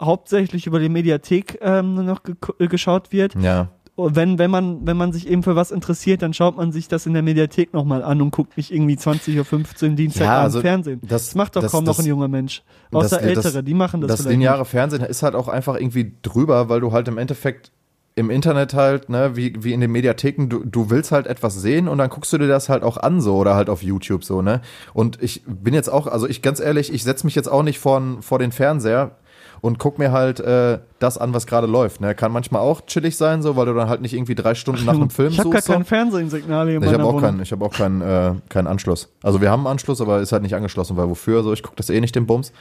hauptsächlich über die Mediathek ähm, noch ge äh, geschaut wird. Ja. Wenn, wenn, man, wenn man sich eben für was interessiert, dann schaut man sich das in der Mediathek nochmal an und guckt nicht irgendwie 20.15 Uhr Dienstag Ja, also Fernsehen. das- Das, macht doch das- kaum das- noch ein junger Mensch. das- Außer das- Ältere, die machen das, Das lineare Fernsehen ist halt auch einfach irgendwie drüber, weil du halt im Endeffekt im Internet halt, ne, wie, wie in den Mediatheken, du, du willst halt etwas sehen und dann guckst du dir das halt auch an so oder halt auf YouTube so, ne? Und ich bin jetzt auch, also ich ganz ehrlich, ich setze mich jetzt auch nicht vor, vor den Fernseher und guck mir halt äh, das an, was gerade läuft, ne? Kann manchmal auch chillig sein, so, weil du dann halt nicht irgendwie drei Stunden nach einem Film Ich habe gar suchst. so. kein Fernsehensignal hier in Ich habe auch keinen, ich habe auch keinen, äh, keinen Anschluss. Also wir haben einen Anschluss, aber ist halt nicht angeschlossen, weil wofür? So, ich gucke das eh nicht den Bums.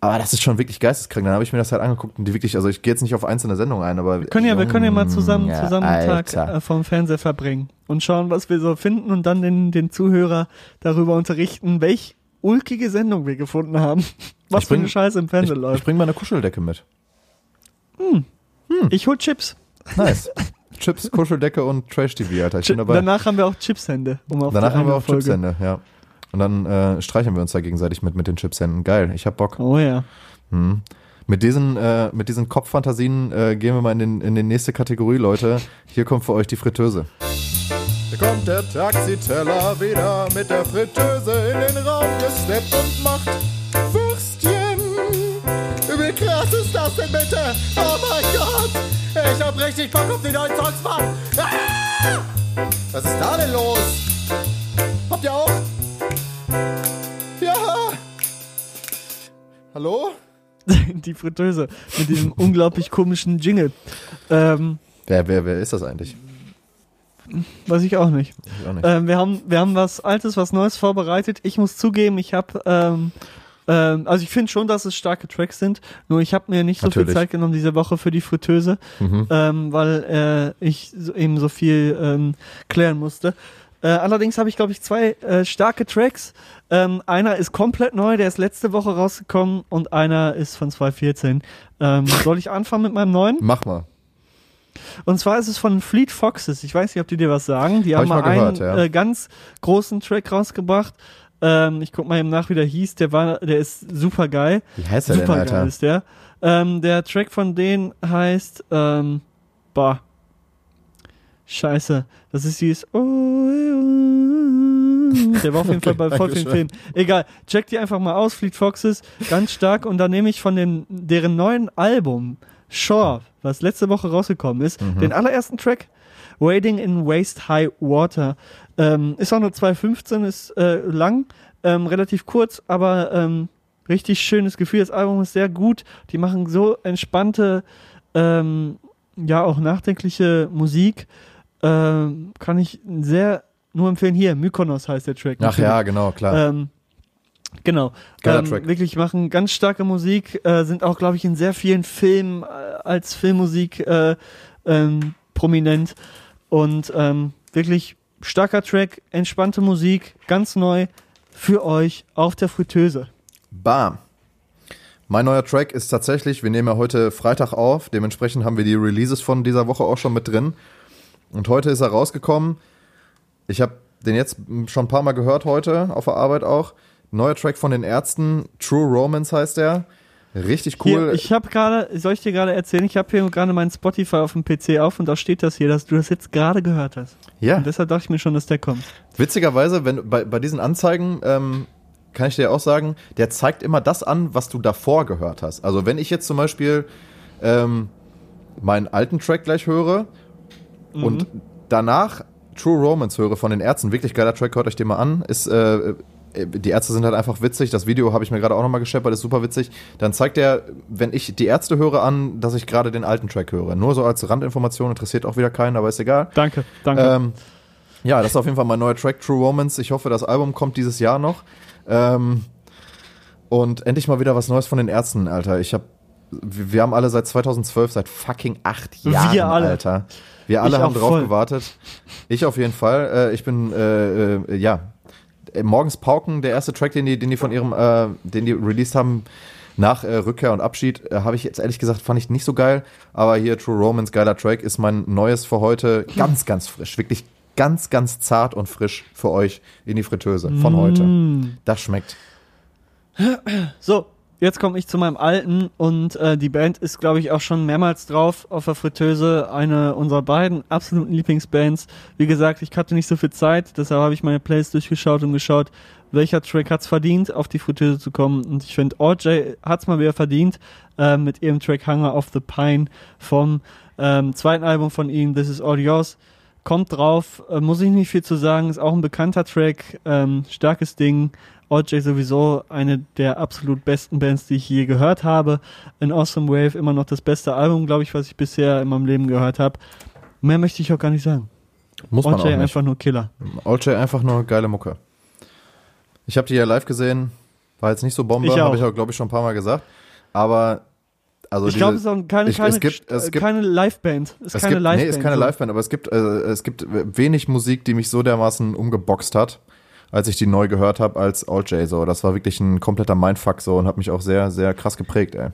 Aber das ist schon wirklich geisteskrank. Dann habe ich mir das halt angeguckt und die wirklich, also ich gehe jetzt nicht auf einzelne Sendungen ein, aber Wir können ja, wir können ja mal zusammen, zusammen einen Tag äh, vom Fernseher verbringen und schauen, was wir so finden und dann den, den Zuhörer darüber unterrichten, welch ulkige Sendung wir gefunden haben. Was Ich für bring- eine Scheiße im Ich, Fernsehen ich läuft. bringe meine Kuscheldecke mit. Ich hol Chips. Nice. Chips, Kuscheldecke und Trash-TV, Alter. Ich bin dabei. Danach haben wir auch Chipshände. Um auf Danach haben wir auch Folge- Chipshände, ja. Und dann äh, streichen wir uns da gegenseitig mit, mit den Chipshänden. Geil, ich hab Bock. Oh ja. Hm. Mit diesen, äh, mit diesen Kopffantasien äh, gehen wir mal in, den, in die nächste Kategorie, Leute. Hier kommt für euch die Fritteuse. Hier kommt der Taxiteller wieder mit der Fritteuse in den Raum gesteppt und macht Würstchen. Wie krass ist das denn bitte? Oh mein Gott! Ich hab richtig Bock auf die neuen Songs, Mann! Ah! Was ist da denn los? Habt ihr auch? Hallo? Die Fritteuse mit diesem unglaublich komischen Jingle. Ähm, Wer, wer, wer ist das eigentlich? weiß ich auch nicht. Ich auch nicht. Ähm, wir, haben, wir haben was Altes, was Neues vorbereitet. Ich muss zugeben, ich habe ähm, Ähm, also ich finde schon, dass es starke Tracks sind, nur ich habe mir nicht so Natürlich. viel Zeit genommen diese Woche für die Fritteuse, Mhm. ähm, weil äh, ich so, eben so viel ähm, klären musste. Äh, allerdings habe ich, glaube ich, zwei äh, starke Tracks. Ähm, einer ist komplett neu, der ist letzte Woche rausgekommen und einer ist von 2014. Ähm, soll ich anfangen mit meinem neuen? Mach mal. Und zwar ist es von Fleet Foxes. Ich weiß nicht, ob die dir was sagen. Die Hab haben mal, gehört, einen ja. äh, ganz großen Track rausgebracht. Ähm, ich guck mal eben nach, wie der hieß. Der war, der ist super geil. Wie heißt er denn, Super Alter? geil ist der. Ähm, der Track von denen heißt, ähm, bah. Scheiße. Das ist dieses. Oh, oh, der war auf jeden Okay, Fall bei voll vielen. Filmen. Egal. Check die einfach mal aus. Fleet Foxes. Ganz stark. Und dann nehme ich von dem, deren neuen Album, Shore, was letzte Woche rausgekommen ist, Mhm. den allerersten Track. Wading in Waist High Water. Ähm, ist auch nur 2,15, ist äh, lang, ähm, relativ kurz, aber ähm, richtig schönes Gefühl. Das Album ist sehr gut. Die machen so entspannte, ähm, ja auch nachdenkliche Musik. Ähm, kann ich sehr nur empfehlen. Hier, Mykonos heißt der Track. Ach ja, genau, klar. Ähm, genau. Geiler ähm, Track. Wirklich machen ganz starke Musik, äh, sind auch, glaube ich, in sehr vielen Filmen äh, als Filmmusik äh, ähm, prominent. Und ähm, wirklich starker Track, entspannte Musik, ganz neu für euch auf der Fritteuse. Bam. Mein neuer Track ist tatsächlich, wir nehmen ja heute Freitag auf, dementsprechend haben wir die Releases von dieser Woche auch schon mit drin. Und heute ist er rausgekommen. Ich habe den jetzt schon ein paar Mal gehört heute, auf der Arbeit auch. Neuer Track von den Ärzten, True Romance heißt der. Richtig cool. Hier, ich habe gerade, soll ich dir gerade erzählen, ich habe hier gerade meinen Spotify auf dem PC auf und da steht das hier, dass du das jetzt gerade gehört hast. ja, Und deshalb dachte ich mir schon, dass der kommt. witzigerweise, wenn bei, bei diesen Anzeigen ähm, kann ich dir auch sagen, der zeigt immer das an, was du davor gehört hast. Also wenn ich jetzt zum Beispiel ähm, meinen alten Track gleich höre und danach True Romance höre von den Ärzten, wirklich geiler Track, hört euch den mal an. Ist, äh, äh, die Ärzte sind halt einfach witzig. Das Video habe ich mir gerade auch nochmal gescheppert, ist super witzig. Dann zeigt er, wenn ich die Ärzte höre, an, dass ich gerade den alten Track höre. Nur so als Randinformation, interessiert auch wieder keinen, aber ist egal. Danke, danke. Ähm, ja, das ist auf jeden Fall mein neuer Track, True Romance. Ich hoffe, das Album kommt dieses Jahr noch. Ähm, und endlich mal wieder was Neues von den Ärzten, Alter. Ich hab, wir wir haben alle seit 2012, seit fucking acht Wir Jahren, alle. Alter. Wir alle Ich haben drauf voll. gewartet. Ich auf jeden Fall. Äh, ich bin, äh, äh, ja, Äh, Morgens Pauken, der erste Track, den die, den die von ihrem, äh, den die released haben, nach äh, Rückkehr und Abschied, äh, habe ich jetzt ehrlich gesagt, fand ich nicht so geil. Aber hier True Romance, geiler Track, ist mein neues für heute. Ganz, ganz frisch. Wirklich ganz, ganz zart und frisch für euch in die Fritteuse von heute. Mm. Das schmeckt. So, jetzt komme ich zu meinem alten und äh, die Band ist, glaube ich, auch schon mehrmals drauf auf der Fritteuse. Eine unserer beiden absoluten Lieblingsbands. Wie gesagt, ich hatte nicht so viel Zeit, deshalb habe ich meine Playlist durchgeschaut und geschaut, welcher Track hat's verdient, auf die Fritteuse zu kommen. Und ich finde, OJ hat's mal wieder verdient äh, mit ihrem Track Hunger of the Pine vom ähm, zweiten Album von ihnen, This is All Yours. Kommt drauf, äh, muss ich nicht viel zu sagen, ist auch ein bekannter Track, ähm, starkes Ding. OJ sowieso eine der absolut besten Bands, die ich je gehört habe. In Awesome Wave immer noch das beste Album, glaube ich, was ich bisher in meinem Leben gehört habe. Mehr möchte ich auch gar nicht sagen. Muss man OJ auch nicht. einfach nur Killer. OJ einfach nur geile Mucke. Ich habe die ja live gesehen, war jetzt nicht so Bombe, habe ich auch, glaube ich, schon ein paar Mal gesagt. Aber, also ich glaube, es ist keine, ich- keine, es gibt- es gibt- keine Liveband. Es ist es keine gibt, Liveband. nee, ist keine so. Liveband, aber es gibt, äh, es gibt wenig Musik, die mich so dermaßen umgeboxt hat, als ich die neu gehört habe, als OJ so. Das war wirklich ein kompletter Mindfuck so und hat mich auch sehr, sehr krass geprägt, ey.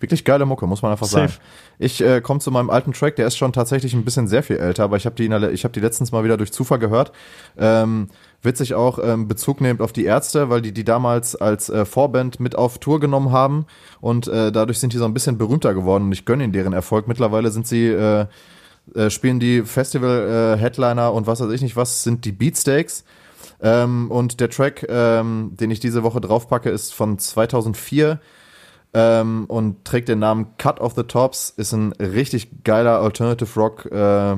Wirklich geile Mucke, muss man einfach Safe. sagen. Ich äh, komme zu meinem alten Track, der ist schon tatsächlich ein bisschen sehr viel älter, aber ich habe die, der, ich hab die letztens mal wieder durch Zufall gehört. Ähm, witzig auch ähm, Bezug nehmend auf die Ärzte, weil die die damals als äh, Vorband mit auf Tour genommen haben und äh, dadurch sind die so ein bisschen berühmter geworden und ich gönne ihnen deren Erfolg. Mittlerweile sind sie äh, äh, spielen die Festival-Headliner und was weiß ich nicht was, sind die Beatsteaks. Ähm, und der Track, ähm, den ich diese Woche draufpacke, ist von 2004 ähm, und trägt den Namen Cut of the Tops. Ist ein richtig geiler Alternative Rock äh,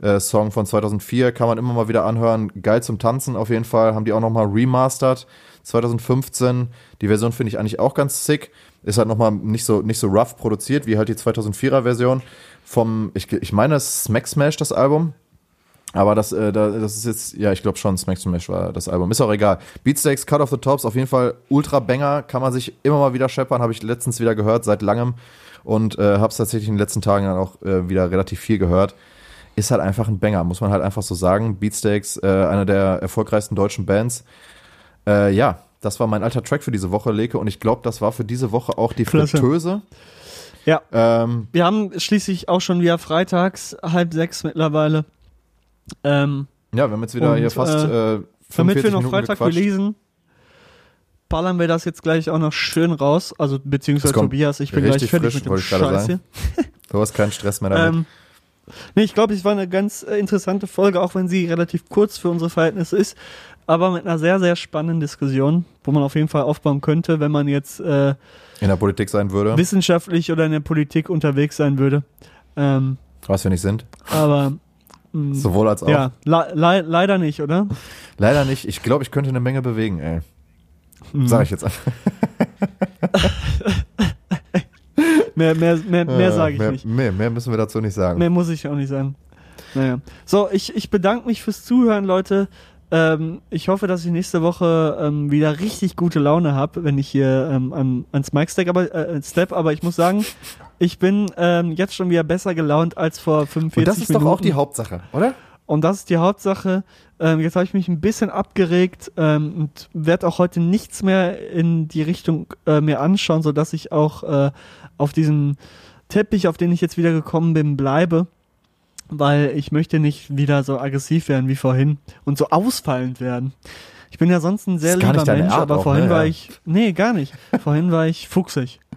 äh, Song von 2004. Kann man immer mal wieder anhören. Geil zum Tanzen auf jeden Fall. Haben die auch nochmal remastered 2015. Die Version finde ich eigentlich auch ganz sick. Ist halt nochmal nicht so, nicht so rough produziert wie halt die 2004er Version vom, ich, ich meine, Smack Smash das Album. Aber das, äh, das ist jetzt, ja, ich glaube schon, Smack Smash war das Album. Ist auch egal. Beatsteaks, Cut of the Tops, auf jeden Fall ultra Banger, kann man sich immer mal wieder scheppern, habe ich letztens wieder gehört, seit langem. Und äh, habe es tatsächlich in den letzten Tagen dann auch äh, wieder relativ viel gehört. Ist halt einfach ein Banger, muss man halt einfach so sagen. Beatsteaks, äh, eine der erfolgreichsten deutschen Bands. Äh, ja, das war mein alter Track für diese Woche, Leke. Und ich glaube, das war für diese Woche auch die Klasse. Fritteuse. Ja. Ähm, Wir haben schließlich auch schon wieder freitags, halb sechs mittlerweile. Ähm, ja, wir haben jetzt wieder Und, hier fast äh, 45 damit wir noch Minuten Freitag gequatscht. releasen, ballern wir das jetzt gleich auch noch schön raus. Also beziehungsweise Tobias, ich bin gleich fertig frisch, mit dem Scheiß sagen. hier. Du hast keinen Stress mehr damit. Ähm, nee, ich glaube, es war eine ganz äh, interessante Folge, auch wenn sie relativ kurz für unsere Verhältnisse ist, aber mit einer sehr, sehr spannenden Diskussion, wo man auf jeden Fall aufbauen könnte, wenn man jetzt äh, in der Politik sein würde, wissenschaftlich oder in der Politik unterwegs sein würde. Ähm, was wir nicht sind. aber Sowohl als auch. ja, le le leider nicht, oder? Leider nicht. Ich glaube, ich könnte eine Menge bewegen, ey. Mhm. Sag ich jetzt einfach. Mehr, mehr, mehr, mehr Äh, sage ich mehr, nicht. Mehr, mehr müssen wir dazu nicht sagen. Mehr muss ich auch nicht sagen. Naja. So, ich, ich bedanke mich fürs Zuhören, Leute. Ähm, ich hoffe, dass ich nächste Woche ähm, wieder richtig gute Laune habe, wenn ich hier ähm, an, ans Mic step aber, äh, step. Aber ich muss sagen, ich bin ähm, jetzt schon wieder besser gelaunt als vor 45 Und das ist Minuten. doch auch die Hauptsache, oder? Und das ist die Hauptsache. Ähm, jetzt habe ich mich ein bisschen abgeregt ähm, und werde auch heute nichts mehr in die Richtung äh, mir anschauen, sodass ich auch äh, auf diesem Teppich, auf den ich jetzt wieder gekommen bin, bleibe. Weil ich möchte nicht wieder so aggressiv werden wie vorhin und so ausfallend werden. Ich bin ja sonst ein sehr lieber Mensch, Art aber auch, vorhin ne? war ich. Nee, gar nicht. vorhin war ich fuchsig.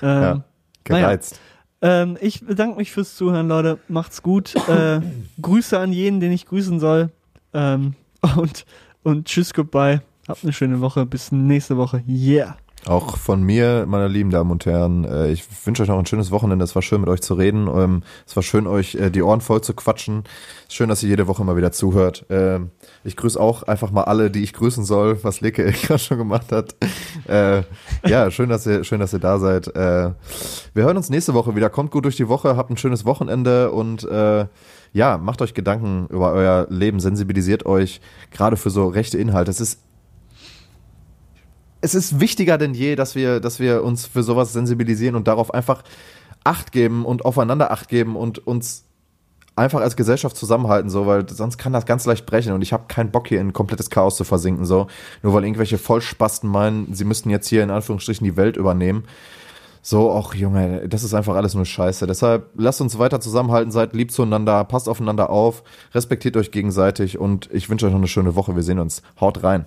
Ähm, Ja. Naja. Gereizt. ähm, ich bedanke mich fürs Zuhören, Leute. Macht's gut. Äh, Grüße an jeden, den ich grüßen soll. Ähm, und, und tschüss, goodbye. Habt eine schöne Woche. Bis nächste Woche. Yeah. Auch von mir, meine lieben Damen und Herren, äh, ich wünsche euch noch ein schönes Wochenende. Es war schön, mit euch zu reden. Ähm, Es war schön, euch äh, die Ohren voll zu quatschen. Schön, dass ihr jede Woche mal wieder zuhört. Ähm, Ich grüße auch einfach mal alle, die ich grüßen soll, was Leke gerade schon gemacht hat. Äh, Ja, schön, dass ihr, schön, dass ihr da seid. Wir hören uns nächste Woche wieder. Kommt gut durch die Woche, habt ein schönes Wochenende und ja, macht euch Gedanken über euer Leben, sensibilisiert euch gerade für so rechte Inhalte. Es ist es ist wichtiger denn je, dass wir, dass wir uns für sowas sensibilisieren und darauf einfach Acht geben und aufeinander Acht geben und uns einfach als Gesellschaft zusammenhalten, so, weil sonst kann das ganz leicht brechen und ich habe keinen Bock hier in komplettes Chaos zu versinken, so, nur weil irgendwelche Vollspasten meinen, sie müssten jetzt hier in Anführungsstrichen die Welt übernehmen. So, ach Junge, das ist einfach alles nur Scheiße. Deshalb lasst uns weiter zusammenhalten, seid lieb zueinander, passt aufeinander auf, respektiert euch gegenseitig und ich wünsche euch noch eine schöne Woche. Wir sehen uns. Haut rein.